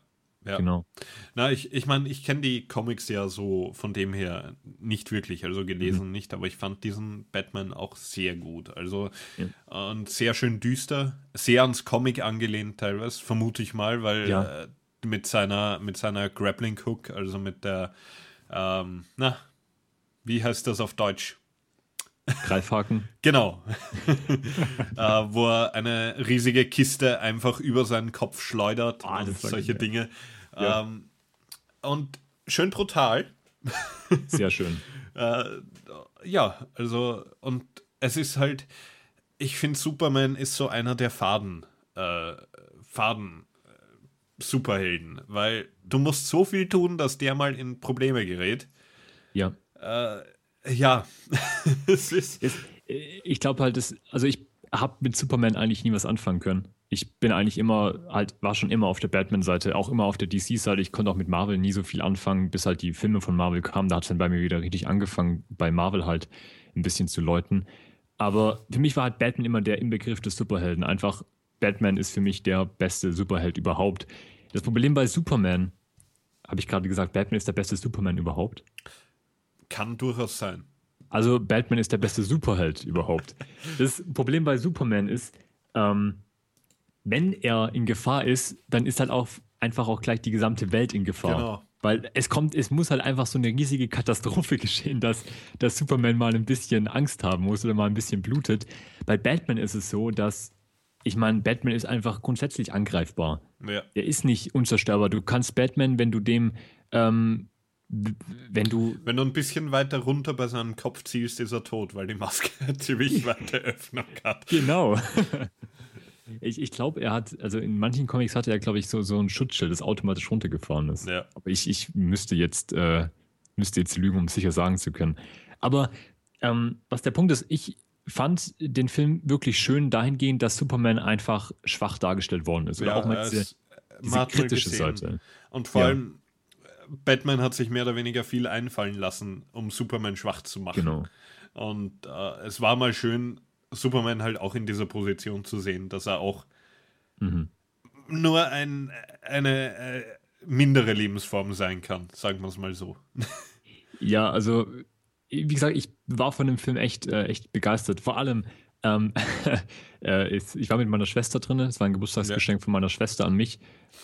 Ja. Genau. Na, ich ich, meine, ich kenne die Comics ja so von dem her nicht wirklich, also gelesen Mhm. nicht, aber ich fand diesen Batman auch sehr gut. Also und sehr schön düster, sehr ans Comic angelehnt teilweise, vermute ich mal, weil Ja. äh, mit seiner mit seiner Grappling Hook, also mit der ähm, na, wie heißt das auf Deutsch? Greifhaken. [laughs] Genau. [laughs] äh, wo er eine riesige Kiste einfach über seinen Kopf schleudert Ah, und solche geil. Dinge. Ja. Ähm, und schön brutal. [laughs] Sehr schön. Äh, ja, also, und es ist halt, ich finde, Superman ist so einer der Faden, äh, Faden. äh, Superhelden, weil du musst so viel tun, dass der mal in Probleme gerät. Ja. Äh, ja, [laughs] es ist. Ich glaube halt, das, also ich habe mit Superman eigentlich nie was anfangen können. Ich bin eigentlich immer, halt, war schon immer auf der Batman-Seite, auch immer auf der DC-Seite. Ich konnte auch mit Marvel nie so viel anfangen, bis halt die Filme von Marvel kamen. Da hat es dann bei mir wieder richtig angefangen, bei Marvel halt ein bisschen zu läuten. Aber für mich war halt Batman immer der Inbegriff des Superhelden. Einfach, Batman ist für mich der beste Superheld überhaupt. Das Problem bei Superman, habe ich gerade gesagt, Batman ist der beste Superman überhaupt. Kann durchaus sein. Also Batman ist der beste Superheld überhaupt. Das Problem bei Superman ist, ähm, wenn er in Gefahr ist, dann ist halt auch einfach auch gleich die gesamte Welt in Gefahr. Genau. Weil es kommt, es muss halt einfach so eine riesige Katastrophe [laughs] geschehen, dass, dass Superman mal ein bisschen Angst haben muss oder mal ein bisschen blutet. Bei Batman ist es so, dass, ich meine, Batman ist einfach grundsätzlich angreifbar. Ja. Der ist nicht unzerstörbar. Du kannst Batman, wenn du dem, ähm, wenn du Wenn du ein bisschen weiter runter bei seinem Kopf zielst, ist er tot, weil die Maske [laughs] ziemlich weite Öffnung hat. Genau. [laughs] Ich, ich glaube, er hat, also in manchen Comics hatte er, glaube ich, so, so ein Schutzschild, das automatisch runtergefahren ist. Ja. Aber ich, ich müsste jetzt, äh, müsste jetzt lügen, um es sicher sagen zu können. Aber ähm, was der Punkt ist, ich fand den Film wirklich schön dahingehend, dass Superman einfach schwach dargestellt worden ist. Oder Ja, auch mal es- diese, diese kritische gesehen. Seite. Und vor Ja. allem, Batman hat sich mehr oder weniger viel einfallen lassen, um Superman schwach zu machen. Genau. Und äh, es war mal schön, Superman halt auch in dieser Position zu sehen, dass er auch Mhm. nur ein, eine äh, mindere Lebensform sein kann, sagen wir es mal so. [laughs] Ja, also, wie gesagt, ich war von dem Film echt, äh, echt begeistert. Vor allem, ähm, [laughs] äh, ist, ich war mit meiner Schwester drin, es war ein Geburtstagsgeschenk von meiner Schwester an mich.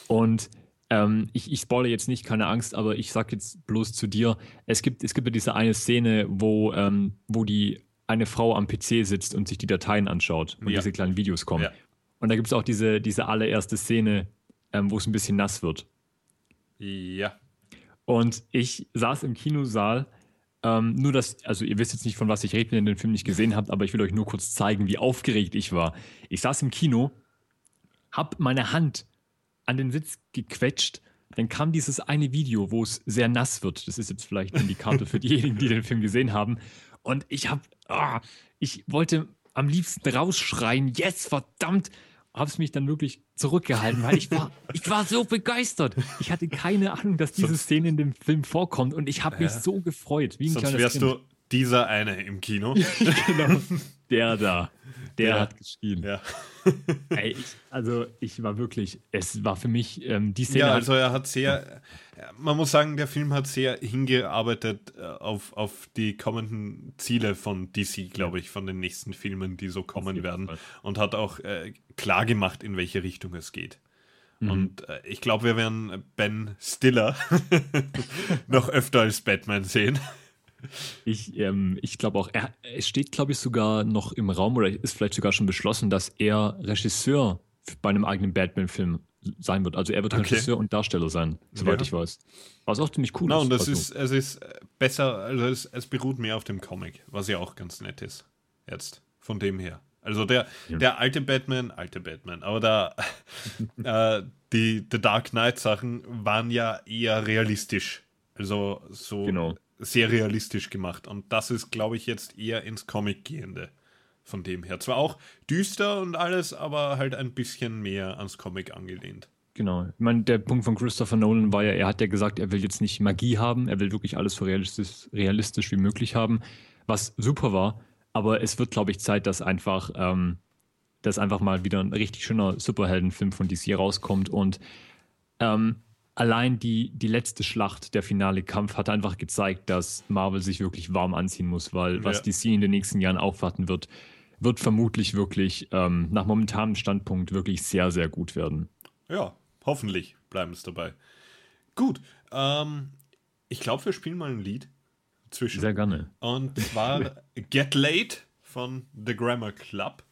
Und ähm, ich, ich spoilere jetzt nicht, keine Angst, aber ich sag jetzt bloß zu dir, es gibt, es gibt ja diese eine Szene, wo, ähm, wo die eine Frau am PC sitzt und sich die Dateien anschaut und Ja. diese kleinen Videos kommen. Ja. Und da gibt es auch diese, diese allererste Szene, ähm, wo es ein bisschen nass wird. Ja. Und ich saß im Kinosaal. Ähm, nur das, also ihr wisst jetzt nicht, von was ich rede, wenn ihr den Film nicht gesehen habt, aber ich will euch nur kurz zeigen, wie aufgeregt ich war. Ich saß im Kino, hab meine Hand an den Sitz gequetscht, dann kam dieses eine Video, wo es sehr nass wird. Das ist jetzt vielleicht ein Indikator für diejenigen, die den Film gesehen haben. Und ich hab, ah, ich wollte am liebsten rausschreien, yes, verdammt, hab's mich dann wirklich zurückgehalten, weil ich war, [laughs] ich war so begeistert. Ich hatte keine Ahnung, dass diese Sonst- Szene in dem Film vorkommt und ich habe mich Ja. so gefreut, wie ein Sonst wärst Kind. du dieser eine im Kino. [laughs] genau. [laughs] Der da, der Ja. hat geschrien. ja. [laughs] Ey, ich, also ich war wirklich, es war für mich ähm, die Szene. Ja, also er hat sehr, man muss sagen, der Film hat sehr hingearbeitet äh, auf, auf die kommenden Ziele von DC, glaube ich, von den nächsten Filmen, die so kommen werden. Fall. Und hat auch äh, klar gemacht, in welche Richtung es geht. Mhm. Und äh, ich glaube, wir werden Ben Stiller [laughs] noch öfter als Batman sehen. Ich, ähm, ich glaube auch, er, es steht, glaube ich, sogar noch im Raum oder ist vielleicht sogar schon beschlossen, dass er Regisseur bei einem eigenen Batman-Film sein wird. Also er wird Okay. Regisseur und Darsteller sein, soweit Ja. ich weiß. Was auch ziemlich cool Na, ist. und es also, ist, es ist äh, besser, also es, es beruht mehr auf dem Comic, was ja auch ganz nett ist. Jetzt, von dem her. Also der, Ja. der alte Batman, alte Batman, aber der, [laughs] äh, die The Dark Knight Sachen waren ja eher realistisch. Also so Genau. Sehr realistisch gemacht. Und das ist, glaube ich, jetzt eher ins Comic gehende. Von dem her. Zwar auch düster und alles, aber halt ein bisschen mehr ans Comic angelehnt. Genau. Ich meine, der Punkt von Christopher Nolan war ja, er hat ja gesagt, er will jetzt nicht Magie haben, er will wirklich alles so realistisch, realistisch wie möglich haben, was super war. Aber es wird, glaube ich, Zeit, dass einfach, ähm, dass einfach mal wieder ein richtig schöner Superheldenfilm von DC rauskommt und ähm, allein die, die letzte Schlacht, der finale Kampf, hat einfach gezeigt, dass Marvel sich wirklich warm anziehen muss, weil ja. was DC in den nächsten Jahren aufwarten wird, wird vermutlich wirklich ähm, nach momentanem Standpunkt wirklich sehr, sehr gut werden. Ja, hoffentlich bleiben es dabei. Gut, ähm, ich glaube, wir spielen mal ein Lied zwischen. Sehr gerne. Und zwar [laughs] Get Late von The Grammar Club.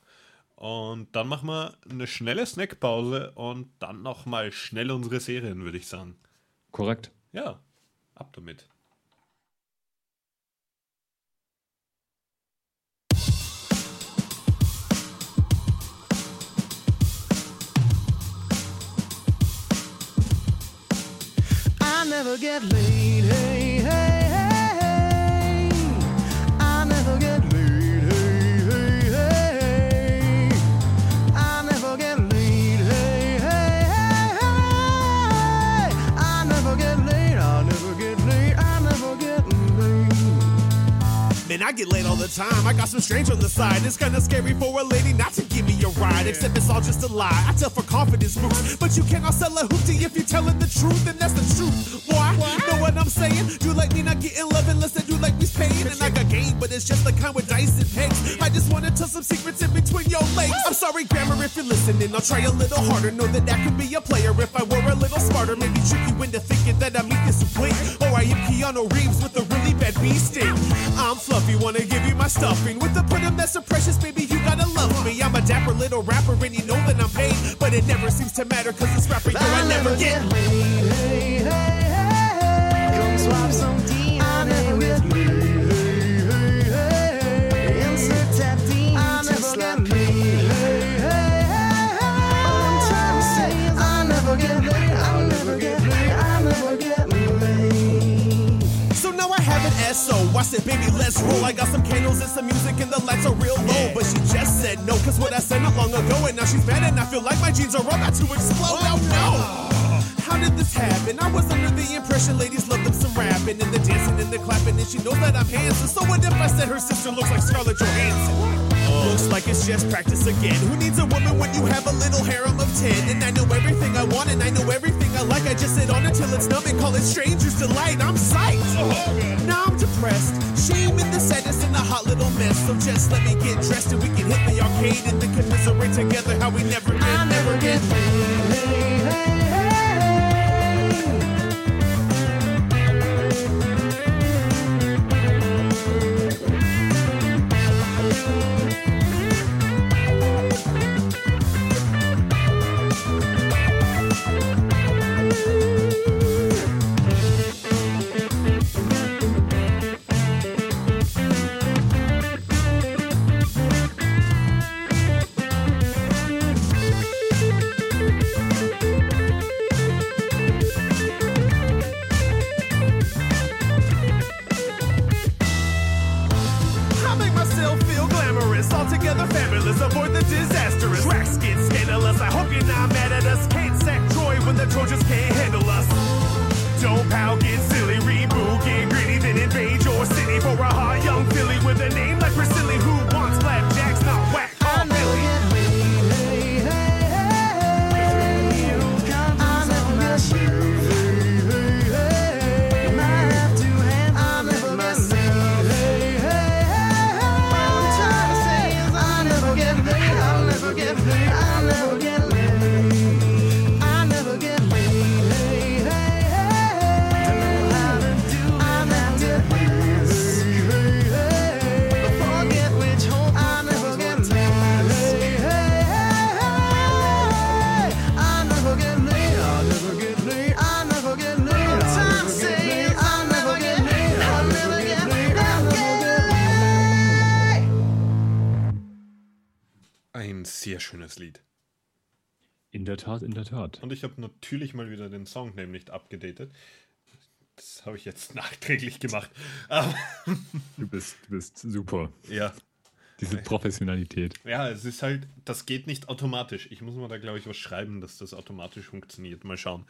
Und dann machen wir eine schnelle Snackpause und dann nochmal schnell unsere Serien, würde ich sagen. Korrekt. Ja, ab damit. I never get laid, Man, I get laid all the time. I got some strange on the side. It's kinda scary for a lady not to give me a ride. Except it's all just a lie. I tell for confidence boost. But you cannot sell a hoopty if you're telling the truth, and that's the truth. Why? Know what I'm saying? You like me not getting love unless that you like me's paying. And I got game, but it's just the kind with dice and pegs. I just wanna tell some secrets in between your legs. I'm sorry, grammar, if you're listening. I'll try a little harder. Know that I could be a player if I were a little smarter. Maybe trick you into thinking that I'm this complete. Or I am Keanu Reeves with a really bad bee sting. I'm fluffy, wanna give you my stuffing. With the put that's so precious, baby, you gotta love me. I'm a dapper little rapper, and you know that I'm paid. But it never seems to matter, cause this rapper, yo, I, I never get laid. Hey, hey, hey, Come swap some D, I never SO. I said, baby, let's roll. I got some candles and some music, and the lights are real low. But she just said no, cause what I said not long ago, and now she's mad, and I feel like my jeans are about to explode. Oh, no! How did this happen? I was under the impression ladies love them some rapping and the dancing and the clapping, and she knows that I'm handsome. So what if I said her sister looks like Scarlett Johansson? Looks like it's just practice again. Who needs a woman when you have a little harem of ten? And I know everything I want and I know everything I like. I just sit on it till it's numb and call it stranger's delight. I'm psyched. Now I'm depressed. Shame in the sadness and a hot little mess. So just let me get dressed and we can hit the arcade and then commiserate together how we never get, I never get. Tat, in der Tat. Und ich habe natürlich mal wieder den Songname nicht abgedatet. Das habe ich jetzt [laughs] nachträglich gemacht. [laughs] du, bist, du bist super. Ja. Diese Professionalität. Ja, es ist halt, das geht nicht automatisch. Ich muss mal da, glaube ich, was schreiben, dass das automatisch funktioniert. Mal schauen,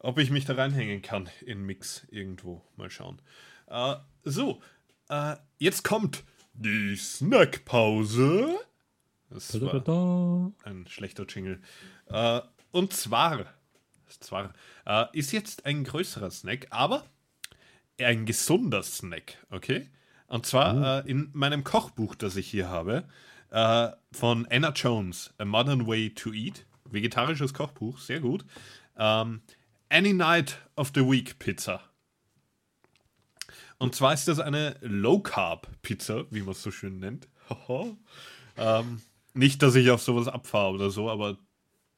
ob ich mich da reinhängen kann in Mix irgendwo. Mal schauen. Äh, so, äh, jetzt kommt die Snackpause. Das war ein schlechter Jingle. Äh, und zwar, zwar äh, ist jetzt ein größerer Snack, aber ein gesunder Snack, okay? Und zwar oh. äh, in meinem Kochbuch, das ich hier habe, äh, von Anna Jones, A Modern Way to Eat. Vegetarisches Kochbuch, sehr gut. Ähm, Any Night of the Week Pizza. Und zwar ist das eine Low Carb Pizza, wie man es so schön nennt. [laughs] ähm, nicht, dass ich auf sowas abfahre oder so, aber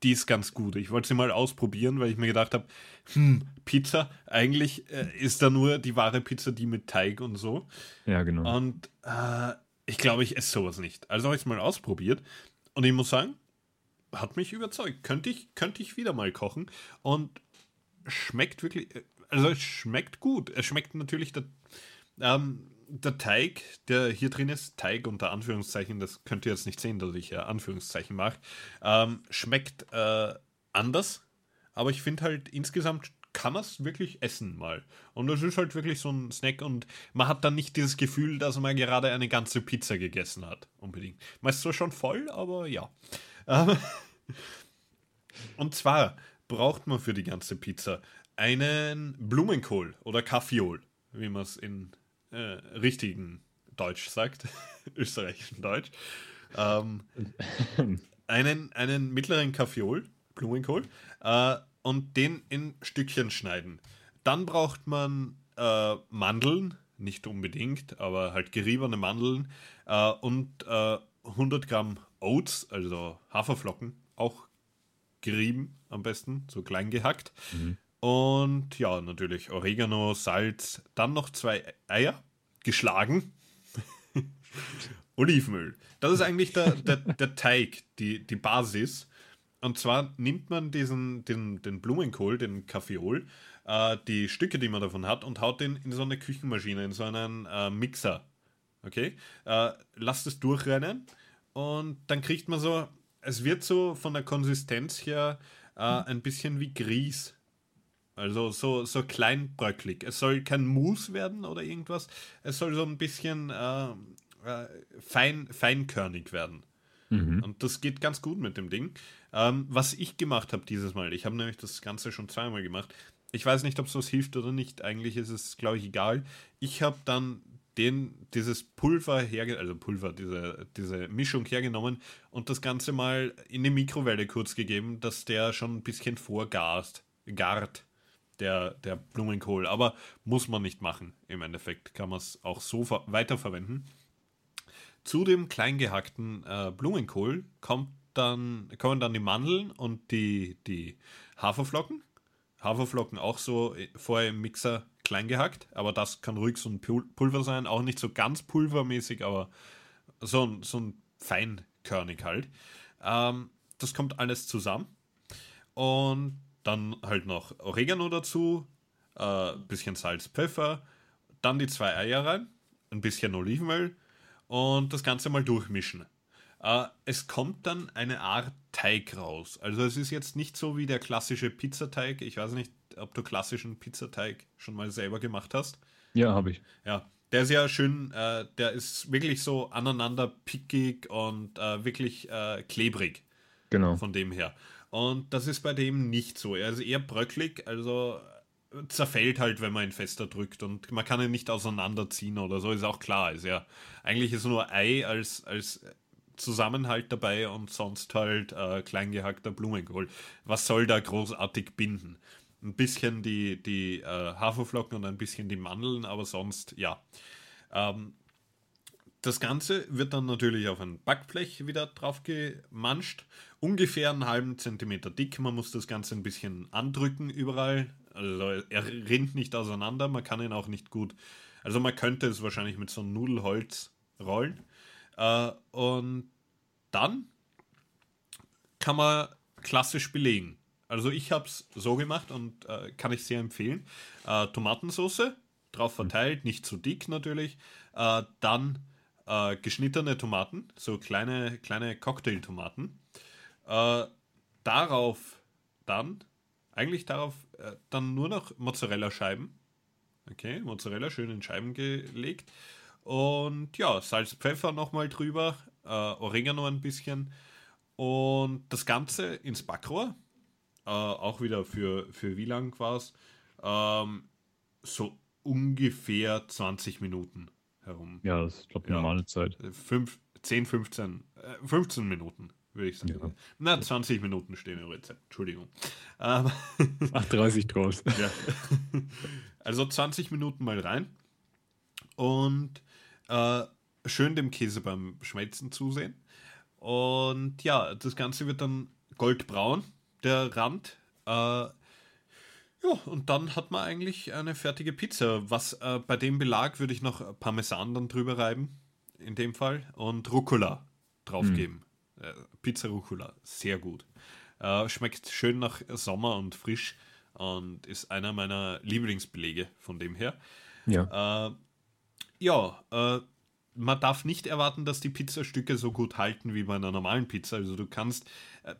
die ist ganz gut. Ich wollte sie mal ausprobieren, weil ich mir gedacht habe, hm, Pizza, eigentlich äh, ist da nur die wahre Pizza, die mit Teig und so. Ja, genau. Und äh, ich glaube, ich esse sowas nicht. Also habe ich es mal ausprobiert und ich muss sagen, hat mich überzeugt. Könnte ich, könnte ich wieder mal kochen und schmeckt wirklich, äh, also es schmeckt gut. Es schmeckt natürlich ähm, der Teig, der hier drin ist, Teig unter Anführungszeichen, das könnt ihr jetzt nicht sehen, dass ich ja Anführungszeichen mache, ähm, schmeckt äh, anders. Aber ich finde halt insgesamt kann man es wirklich essen mal. Und das ist halt wirklich so ein Snack und man hat dann nicht dieses Gefühl, dass man gerade eine ganze Pizza gegessen hat. Unbedingt. Man ist zwar schon voll, aber ja. [laughs] Und zwar braucht man für die ganze Pizza einen Blumenkohl oder Kaffeeol, wie man es in äh, richtigen Deutsch sagt, [laughs] österreichischen Deutsch. Ähm, [laughs] einen, einen mittleren Kaffeeol, Blumenkohl, äh, und den in Stückchen schneiden. Dann braucht man äh, Mandeln, nicht unbedingt, aber halt geriebene Mandeln äh, und 100 äh, Gramm Oats, also Haferflocken, auch gerieben am besten, so klein gehackt. Mhm. Und ja, natürlich Oregano, Salz, dann noch zwei Eier, geschlagen. [laughs] Olivenöl. Das ist eigentlich der, der, der Teig, die, die Basis. Und zwar nimmt man diesen, den, den Blumenkohl, den Kaffeeol, äh, die Stücke, die man davon hat, und haut den in so eine Küchenmaschine, in so einen äh, Mixer. Okay? Äh, lasst es durchrennen und dann kriegt man so, es wird so von der Konsistenz her äh, ein bisschen wie Grieß. Also so, so kleinbröcklig. Es soll kein Mousse werden oder irgendwas. Es soll so ein bisschen äh, äh, fein, feinkörnig werden. Mhm. Und das geht ganz gut mit dem Ding. Ähm, was ich gemacht habe dieses Mal, ich habe nämlich das Ganze schon zweimal gemacht. Ich weiß nicht, ob es was hilft oder nicht. Eigentlich ist es, glaube ich, egal. Ich habe dann den, dieses Pulver herge also Pulver, diese, diese Mischung hergenommen und das Ganze mal in die Mikrowelle kurz gegeben, dass der schon ein bisschen vorgart, gart der, der Blumenkohl. Aber muss man nicht machen. Im Endeffekt kann man es auch so weiterverwenden. Zu dem kleingehackten äh, Blumenkohl kommt dann, kommen dann die Mandeln und die, die Haferflocken. Haferflocken auch so äh, vorher im Mixer klein gehackt, aber das kann ruhig so ein Pulver sein, auch nicht so ganz pulvermäßig, aber so ein, so ein Feinkörnig halt. Ähm, das kommt alles zusammen und dann halt noch Oregano dazu, äh, bisschen Salz, Pfeffer, dann die zwei Eier rein, ein bisschen Olivenöl und das Ganze mal durchmischen. Äh, es kommt dann eine Art Teig raus. Also es ist jetzt nicht so wie der klassische Pizzateig. Ich weiß nicht, ob du klassischen Pizzateig schon mal selber gemacht hast. Ja, habe ich. Ja, der ist ja schön, äh, der ist wirklich so aneinander pickig und äh, wirklich äh, klebrig. Genau. Von dem her. Und das ist bei dem nicht so. Er ist eher bröcklig, also zerfällt halt, wenn man ihn fester drückt und man kann ihn nicht auseinanderziehen oder so, ist auch klar. Ist ja, eigentlich ist nur Ei als, als Zusammenhalt dabei und sonst halt äh, kleingehackter Blumenkohl. Was soll da großartig binden? Ein bisschen die, die äh, Haferflocken und ein bisschen die Mandeln, aber sonst ja. Ähm, das Ganze wird dann natürlich auf ein Backblech wieder drauf gemanscht. Ungefähr einen halben Zentimeter dick. Man muss das Ganze ein bisschen andrücken überall. Also er rinnt nicht auseinander. Man kann ihn auch nicht gut. Also man könnte es wahrscheinlich mit so einem Nudelholz rollen. Äh, und dann kann man klassisch belegen. Also ich habe es so gemacht und äh, kann ich sehr empfehlen. Äh, Tomatensauce drauf verteilt, nicht zu dick natürlich. Dann äh, geschnittene Tomaten, so kleine, kleine Cocktailtomaten. Äh, darauf dann, eigentlich darauf äh, dann nur noch Mozzarella-Scheiben. Okay, Mozzarella schön in Scheiben gelegt. Und ja, Salz, Pfeffer nochmal drüber, äh, Oregano ein bisschen. Und das Ganze ins Backrohr. Äh, auch wieder für, für wie lang war es? Ähm, so ungefähr 20 Minuten herum. Ja, das ist, glaube ich, ja. normale Zeit. 5, 10, 15, äh, 15 Minuten, würde ich sagen. Ja. Na, 20 Minuten stehen im Rezept, Entschuldigung. Ähm, [laughs] Ach, 30 draus. [laughs] ja. Also 20 Minuten mal rein und äh, schön dem Käse beim Schmelzen zusehen. Und ja, das Ganze wird dann goldbraun, der Rand. Äh, ja, und dann hat man eigentlich eine fertige Pizza. Was äh, bei dem Belag würde ich noch Parmesan dann drüber reiben, in dem Fall, und Rucola draufgeben. Mhm. Äh, Pizza Rucola, sehr gut. Äh, schmeckt schön nach Sommer und frisch und ist einer meiner Lieblingsbelege von dem her. Ja. Äh, ja, äh, man darf nicht erwarten, dass die Pizzastücke so gut halten wie bei einer normalen Pizza. Also du kannst,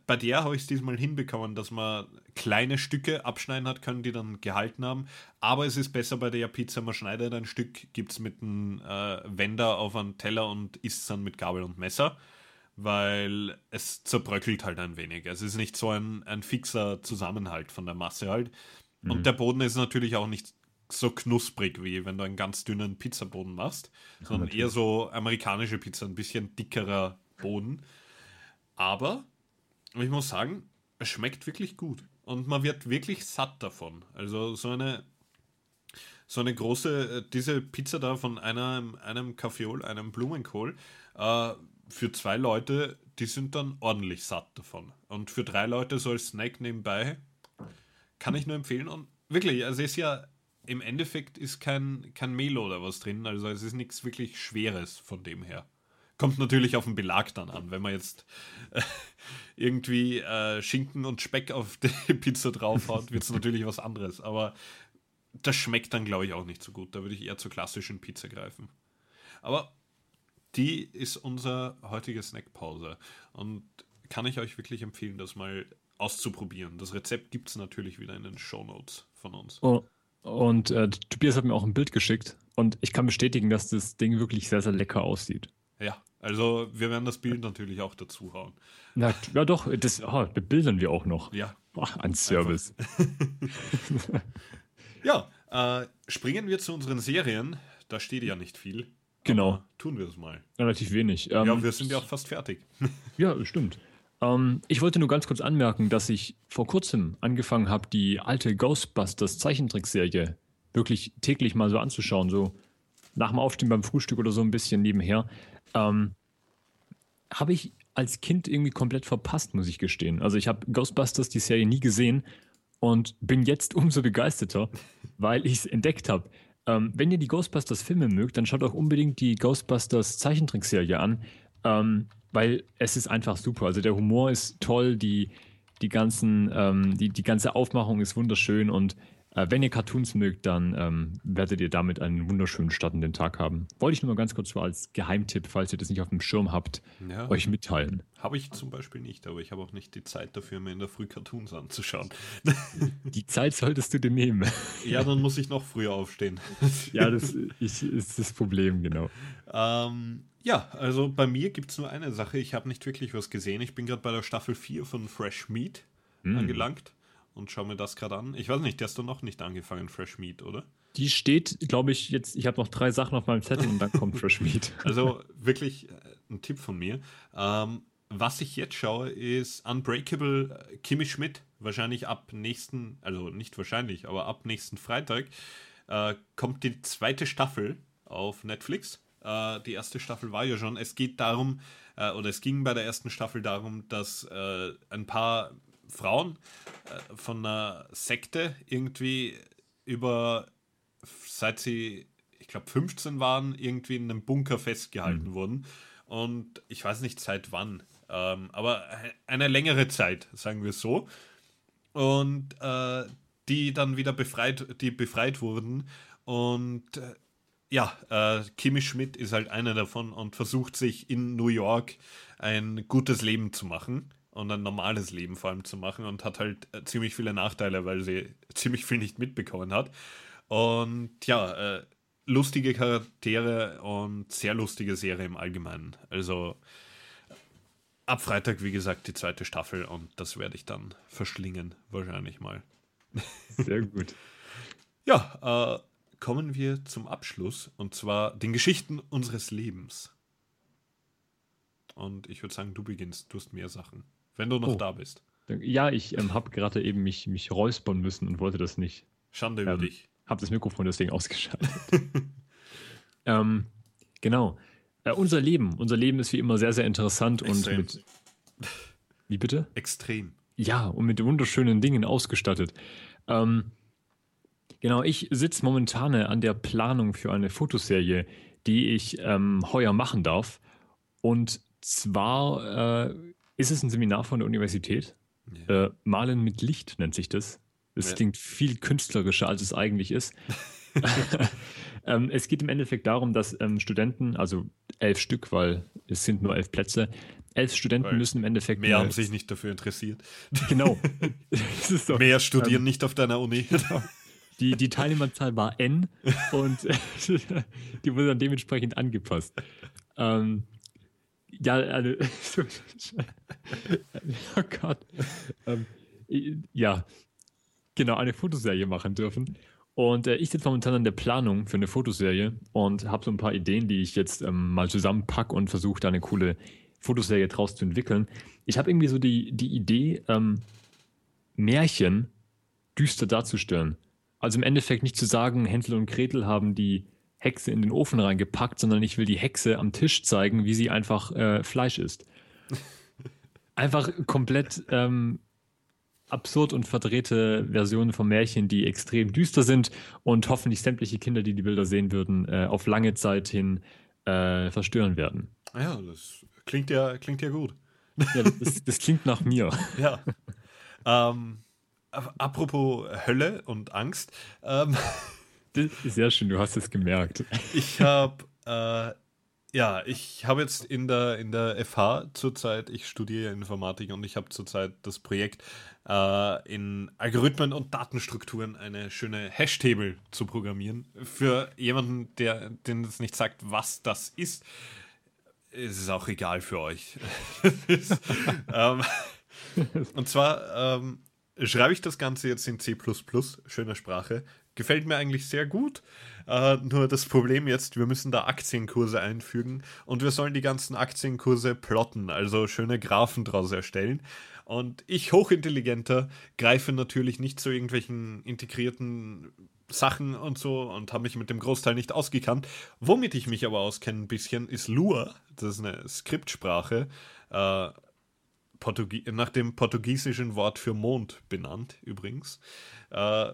bei der habe ich es diesmal hinbekommen, dass man kleine Stücke abschneiden hat können, die dann gehalten haben. Aber es ist besser bei der Pizza, man schneidet ein Stück, gibt es mit einem äh, Wender auf einen Teller und isst es dann mit Gabel und Messer, weil es zerbröckelt halt ein wenig. Es ist nicht so ein, ein fixer Zusammenhalt von der Masse halt. Und mhm. der Boden ist natürlich auch nicht so knusprig, wie wenn du einen ganz dünnen Pizzaboden machst, ja, sondern natürlich. eher so amerikanische Pizza, ein bisschen dickerer Boden. Aber ich muss sagen, es schmeckt wirklich gut und man wird wirklich satt davon. Also so eine so eine große, äh, diese Pizza da von einem, einem Kaffeeol, einem Blumenkohl, äh, für zwei Leute, die sind dann ordentlich satt davon. Und für drei Leute so als Snack nebenbei, kann ich nur empfehlen. Und wirklich, also es ist ja im Endeffekt ist kein, kein Mehl oder was drin, also es ist nichts wirklich Schweres von dem her. Kommt natürlich auf den Belag dann an. Wenn man jetzt äh, irgendwie äh, Schinken und Speck auf die [laughs] Pizza draufhaut, wird es natürlich was anderes. Aber das schmeckt dann, glaube ich, auch nicht so gut. Da würde ich eher zur klassischen Pizza greifen. Aber die ist unser heutiger Snackpause. Und kann ich euch wirklich empfehlen, das mal auszuprobieren. Das Rezept gibt es natürlich wieder in den Show Notes von uns. Oh, und äh, Tobias hat mir auch ein Bild geschickt und ich kann bestätigen, dass das Ding wirklich sehr, sehr lecker aussieht. Ja, also wir werden das Bild natürlich auch dazu hauen. Na, ja doch, das oh, bebildern wir auch noch. Ja. Oh, ein Service. [laughs] ja, äh, springen wir zu unseren Serien. Da steht ja nicht viel. Genau. Tun wir es mal. Relativ wenig. Ähm, ja, wir sind ja auch fast fertig. [laughs] ja, stimmt. Ähm, ich wollte nur ganz kurz anmerken, dass ich vor kurzem angefangen habe, die alte Ghostbusters Zeichentrickserie wirklich täglich mal so anzuschauen, so nach dem Aufstehen beim Frühstück oder so ein bisschen nebenher. Ähm, habe ich als Kind irgendwie komplett verpasst, muss ich gestehen. Also ich habe Ghostbusters die Serie nie gesehen und bin jetzt [laughs] umso begeisterter, weil ich es entdeckt habe. Ähm, wenn ihr die Ghostbusters Filme mögt, dann schaut auch unbedingt die Ghostbusters Zeichentrickserie an. Ähm, weil es ist einfach super. Also der Humor ist toll, die, die, ganzen, ähm, die, die ganze Aufmachung ist wunderschön und wenn ihr Cartoons mögt, dann ähm, werdet ihr damit einen wunderschönen Start in den Tag haben. Wollte ich nur mal ganz kurz so als Geheimtipp, falls ihr das nicht auf dem Schirm habt, ja, euch mitteilen. Habe ich zum Beispiel nicht, aber ich habe auch nicht die Zeit dafür, mir in der Früh Cartoons anzuschauen. [laughs] Die Zeit solltest du dir nehmen. Ja, dann muss ich noch früher aufstehen. [laughs] Ja, das ich, ist das Problem, genau. Ähm, ja, also bei mir gibt es nur eine Sache. Ich habe nicht wirklich was gesehen. Ich bin gerade bei der Staffel 4 von Fresh Meat mm. angelangt und schaue mir das gerade an. Ich weiß nicht, der hast du noch nicht angefangen, Fresh Meat, oder? Die steht, glaube ich, jetzt, ich habe noch drei Sachen auf meinem Zettel und dann kommt Fresh Meat. [laughs] Also wirklich äh, ein Tipp von mir. Ähm, was ich jetzt schaue, ist Unbreakable äh, Kimmy Schmidt. Wahrscheinlich ab nächsten, also nicht wahrscheinlich, aber ab nächsten Freitag äh, kommt die zweite Staffel auf Netflix. Äh, die erste Staffel war ja schon. Es geht darum, äh, oder es ging bei der ersten Staffel darum, dass äh, ein paar Frauen äh, von einer Sekte irgendwie über, seit sie, ich glaube, 15 waren, irgendwie in einem Bunker festgehalten mhm. wurden. Und ich weiß nicht seit wann, ähm, aber eine längere Zeit, sagen wir so. und äh, die dann wieder befreit, die befreit wurden. Und äh, ja, äh, Kimi Schmidt ist halt einer davon und versucht sich in New York ein gutes Leben zu machen und ein normales Leben vor allem zu machen und hat halt äh, ziemlich viele Nachteile, weil sie [laughs] ziemlich viel nicht mitbekommen hat. Und ja, äh, lustige Charaktere und sehr lustige Serie im Allgemeinen. Also ab Freitag, wie gesagt, die zweite Staffel und das werde ich dann verschlingen, wahrscheinlich mal. [laughs] Sehr gut. ja, äh, kommen wir zum Abschluss und zwar den Geschichten unseres Lebens. Und ich würde sagen, du beginnst, du hast mehr Sachen, wenn du noch oh. da bist. Ja, ich ähm, habe gerade eben mich, mich räuspern müssen und wollte das nicht. Schande über ähm, dich. Habe das Mikrofon deswegen ausgeschaltet. [laughs] ähm, genau. Äh, unser Leben. Unser Leben ist wie immer sehr, sehr interessant Extrem. und mit. Wie bitte? Extrem. Ja, und mit wunderschönen Dingen ausgestattet. Ähm, genau, ich sitze momentan an der Planung für eine Fotoserie, die ich ähm, heuer machen darf. Und zwar äh, ist es ein Seminar von der Universität. Ja. Äh, Malen mit Licht nennt sich das. Es ja. klingt viel künstlerischer, als es eigentlich ist. [laughs] [laughs] ähm, es geht im Endeffekt darum, dass ähm, Studenten, also elf Stück, weil es sind nur elf Plätze, elf Studenten weil müssen im Endeffekt. Mehr haben sich nicht dafür interessiert. Genau. [laughs] so, mehr studieren ähm, nicht auf deiner Uni. Genau. Die, die Teilnehmerzahl war N und die wurde dann dementsprechend angepasst. Ähm, ja, also, [laughs] oh Gott. Ähm, ja, genau, eine Fotoserie machen dürfen. Und äh, ich sitze momentan an der Planung für eine Fotoserie und habe so ein paar Ideen, die ich jetzt ähm, mal zusammenpacke und versuche, da eine coole Fotoserie draus zu entwickeln. Ich habe irgendwie so die, die Idee, ähm, Märchen düster darzustellen. Also im Endeffekt nicht zu sagen, Hänsel und Gretel haben die Hexe in den Ofen reingepackt, sondern ich will die Hexe am Tisch zeigen, wie sie einfach äh, Fleisch isst. [laughs] einfach komplett ähm, absurd und verdrehte Versionen von Märchen, die extrem düster sind und hoffentlich sämtliche Kinder, die die Bilder sehen würden, äh, auf lange Zeit hin äh, verstören werden. Ja, das klingt ja, klingt ja gut. Ja, das, das klingt nach mir. [laughs] Ja. Ähm, apropos Hölle und Angst. Ähm, Sehr schön, du hast es gemerkt. Ich habe äh, ja, ich habe jetzt in der, in der FH zurzeit, ich studiere Informatik und ich habe zurzeit das Projekt, äh, in Algorithmen und Datenstrukturen eine schöne Hash-Table zu programmieren. Für jemanden, der den es nicht sagt, was das ist, ist es auch egal für euch. [laughs] ähm, und zwar ähm, schreibe ich das Ganze jetzt in C, schöne Sprache. Gefällt mir eigentlich sehr gut. Uh, nur das Problem jetzt, wir müssen da Aktienkurse einfügen und wir sollen die ganzen Aktienkurse plotten, also schöne Graphen daraus erstellen. Und ich, hochintelligenter, greife natürlich nicht zu irgendwelchen integrierten Sachen und so und habe mich mit dem Großteil nicht ausgekannt. Womit ich mich aber auskenne ein bisschen, ist Lua. Das ist eine Skriptsprache. Äh, nach dem portugiesischen Wort für Mond benannt, übrigens. Äh,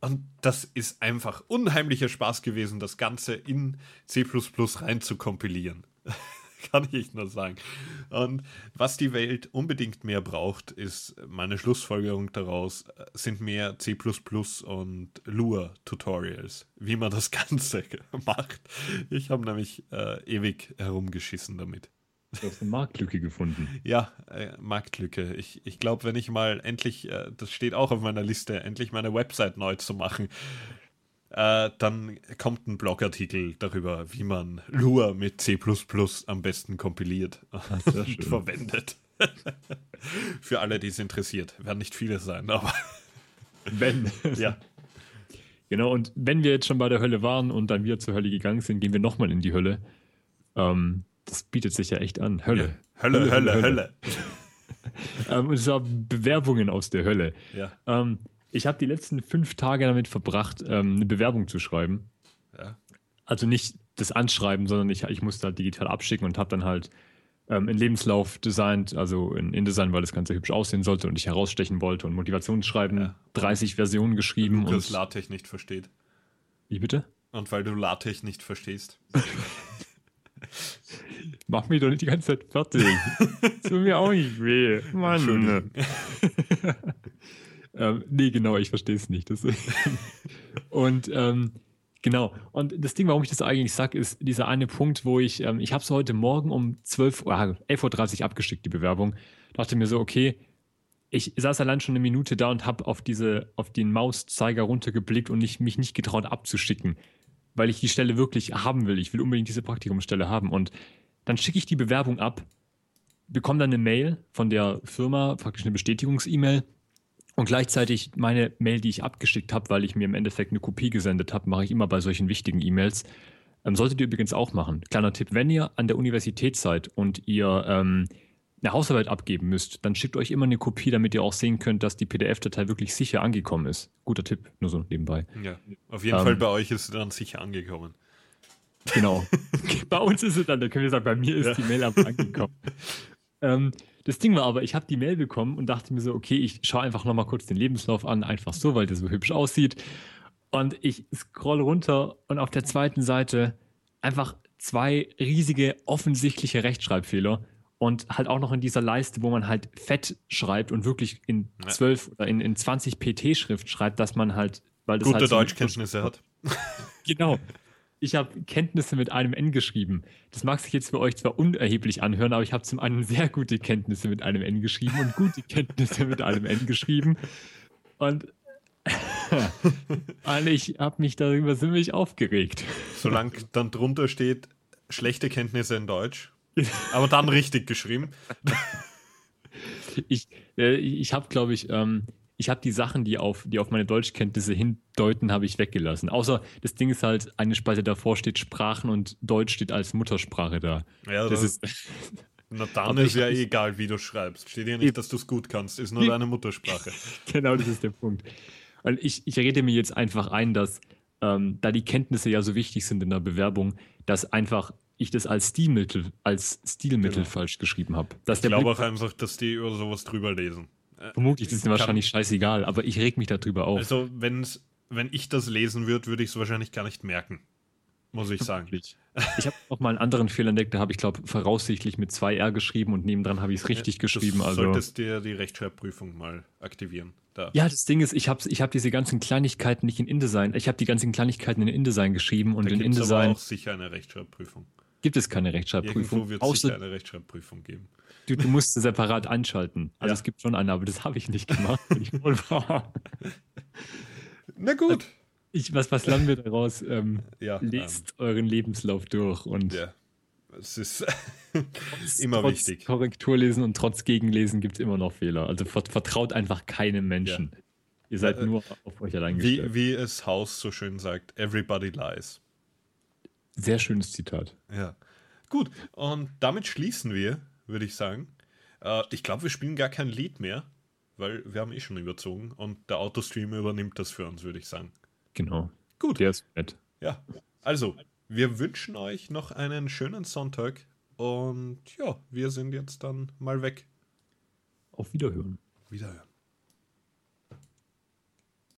und das ist einfach unheimlicher Spaß gewesen, das Ganze in C rein zu kompilieren. [laughs] Kann ich nur sagen. Und was die Welt unbedingt mehr braucht, ist meine Schlussfolgerung daraus, sind mehr C und Lua-Tutorials, wie man das [laughs] Ganze [laughs] macht. Ich habe nämlich äh, ewig herumgeschissen damit. Du hast eine Marktlücke gefunden. Ja, äh, Marktlücke. Ich, ich glaube, wenn ich mal endlich, äh, das steht auch auf meiner Liste, endlich meine Website neu zu machen, äh, dann kommt ein Blogartikel darüber, wie man Lua mit C am besten kompiliert und verwendet. [laughs] Für alle, die es interessiert. Werden nicht viele sein, aber. [laughs] Wenn. ja. Genau, und wenn wir jetzt schon bei der Hölle waren und dann wieder zur Hölle gegangen sind, gehen wir nochmal in die Hölle. Ähm, das bietet sich ja echt an. Hölle. Ja. Hölle, Hölle, Hölle. Hölle. [laughs] ähm, und zwar Bewerbungen aus der Hölle. Ja. Ähm, ich habe die letzten fünf Tage damit verbracht, ähm, eine Bewerbung zu schreiben. Ja. Also nicht das Anschreiben, sondern ich, ich musste halt digital abschicken und habe dann halt ähm, einen Lebenslauf designt, also in InDesign, weil das Ganze hübsch aussehen sollte und ich herausstechen wollte und Motivationsschreiben, ja. 30 Versionen geschrieben. Weil du das LaTeX nicht versteht. Wie bitte? Und weil du LaTeX nicht verstehst. [laughs] Mach mich doch nicht die ganze Zeit fertig. [laughs] Tut mir auch nicht weh. Mann. [laughs] ähm, nee, genau, ich verstehe es nicht. [laughs] und ähm, genau, und das Ding, warum ich das eigentlich sage, ist dieser eine Punkt, wo ich, ähm, ich habe es heute Morgen um 12 Uhr, 11.30 Uhr abgeschickt, die Bewerbung. Dachte mir so, okay, ich saß allein schon eine Minute da und habe auf diese, auf den Mauszeiger runtergeblickt und ich, mich nicht getraut abzuschicken, weil ich die Stelle wirklich haben will. Ich will unbedingt diese Praktikumsstelle haben. Und dann schicke ich die Bewerbung ab, bekomme dann eine Mail von der Firma, praktisch eine Bestätigungs-E-Mail und gleichzeitig meine Mail, die ich abgeschickt habe, weil ich mir im Endeffekt eine Kopie gesendet habe, mache ich immer bei solchen wichtigen E-Mails. Ähm, solltet ihr übrigens auch machen. Kleiner Tipp, wenn ihr an der Universität seid und ihr ähm, eine Hausarbeit abgeben müsst, dann schickt euch immer eine Kopie, damit ihr auch sehen könnt, dass die PDF-Datei wirklich sicher angekommen ist. Guter Tipp, nur so nebenbei. Ja, auf jeden ähm, Fall bei euch ist sie dann sicher angekommen. Genau. [laughs] bei uns ist es dann, da können wir sagen, bei mir ist ja. die Mail aber angekommen. [laughs] ähm, das Ding war aber, ich habe die Mail bekommen und dachte mir so, okay, ich schaue einfach nochmal kurz den Lebenslauf an, einfach so, weil der so hübsch aussieht. Und ich scroll runter und auf der zweiten Seite einfach zwei riesige offensichtliche Rechtschreibfehler und halt auch noch in dieser Leiste, wo man halt fett schreibt und wirklich in 12 ja. oder in, in 20 PT-Schrift schreibt, dass man halt, weil das Gute halt so Deutschkenntnisse hat. [laughs] genau. Ich habe Kenntnisse mit einem N geschrieben. Das mag sich jetzt für euch zwar unerheblich anhören, aber ich habe zum einen sehr gute Kenntnisse mit einem N geschrieben und gute Kenntnisse mit einem N geschrieben. Und, [laughs] und ich habe mich darüber ziemlich aufgeregt. Solange dann drunter steht, schlechte Kenntnisse in Deutsch, aber dann richtig geschrieben. ich äh, ich habe, glaube ich, ähm, ich habe die Sachen, die auf, die auf meine Deutschkenntnisse hindeuten, habe ich weggelassen. Außer das Ding ist halt, eine Spalte davor steht Sprachen und Deutsch steht als Muttersprache da. Ja, das, das ist. Na dann ist ja eh egal, wie du schreibst. Steht ja nicht, dass du es gut kannst, ist nur deine Muttersprache. [laughs] genau, das ist der Punkt. Und ich, ich rede mir jetzt einfach ein, dass ähm, da die Kenntnisse ja so wichtig sind in der Bewerbung, dass einfach ich das als Stilmittel, als Stilmittel genau. falsch geschrieben habe. Ich glaube auch einfach, dass die über sowas drüber lesen. Äh, Vermutlich ist es wahrscheinlich scheißegal, aber ich reg mich darüber auf. Also, wenn's, wenn ich das lesen würde, würde ich es wahrscheinlich gar nicht merken. Muss ich sagen. Ich habe auch mal einen anderen Fehler entdeckt, da habe ich, glaube voraussichtlich mit zwei R geschrieben und nebendran habe ich es richtig ja, geschrieben. Also solltest dir die Rechtschreibprüfung mal aktivieren. Da. Ja, das Ding ist, ich habe ich hab diese ganzen Kleinigkeiten nicht in InDesign. Ich habe die ganzen Kleinigkeiten in InDesign geschrieben und da in InDesign. Aber auch sicher eine Rechtschreibprüfung gibt es keine Rechtschreibprüfung. Irgendwo wird es eine Rechtschreibprüfung geben. Du, du musst sie separat anschalten. Also ja. es gibt schon eine, aber das habe ich nicht gemacht. Na gut. Ich, was, was lernen wir daraus? Ähm, ja, lest ähm, euren Lebenslauf durch und ja. Es ist [laughs] immer trotz wichtig. Korrekturlesen und trotz Gegenlesen gibt es immer noch Fehler. Also vertraut einfach keinem Menschen. Ja. Ihr seid äh, nur auf euch allein gestellt. Wie, wie es Haus so schön sagt, everybody lies. Sehr schönes Zitat. Ja. Gut, und damit schließen wir, würde ich sagen. Äh, ich glaube, wir spielen gar kein Lied mehr, weil wir haben eh schon überzogen und der Autostream übernimmt das für uns, würde ich sagen. Genau. Gut. Der ist nett. Ja. Also, wir wünschen euch noch einen schönen Sonntag und ja, wir sind jetzt dann mal weg. Auf Wiederhören. Wiederhören.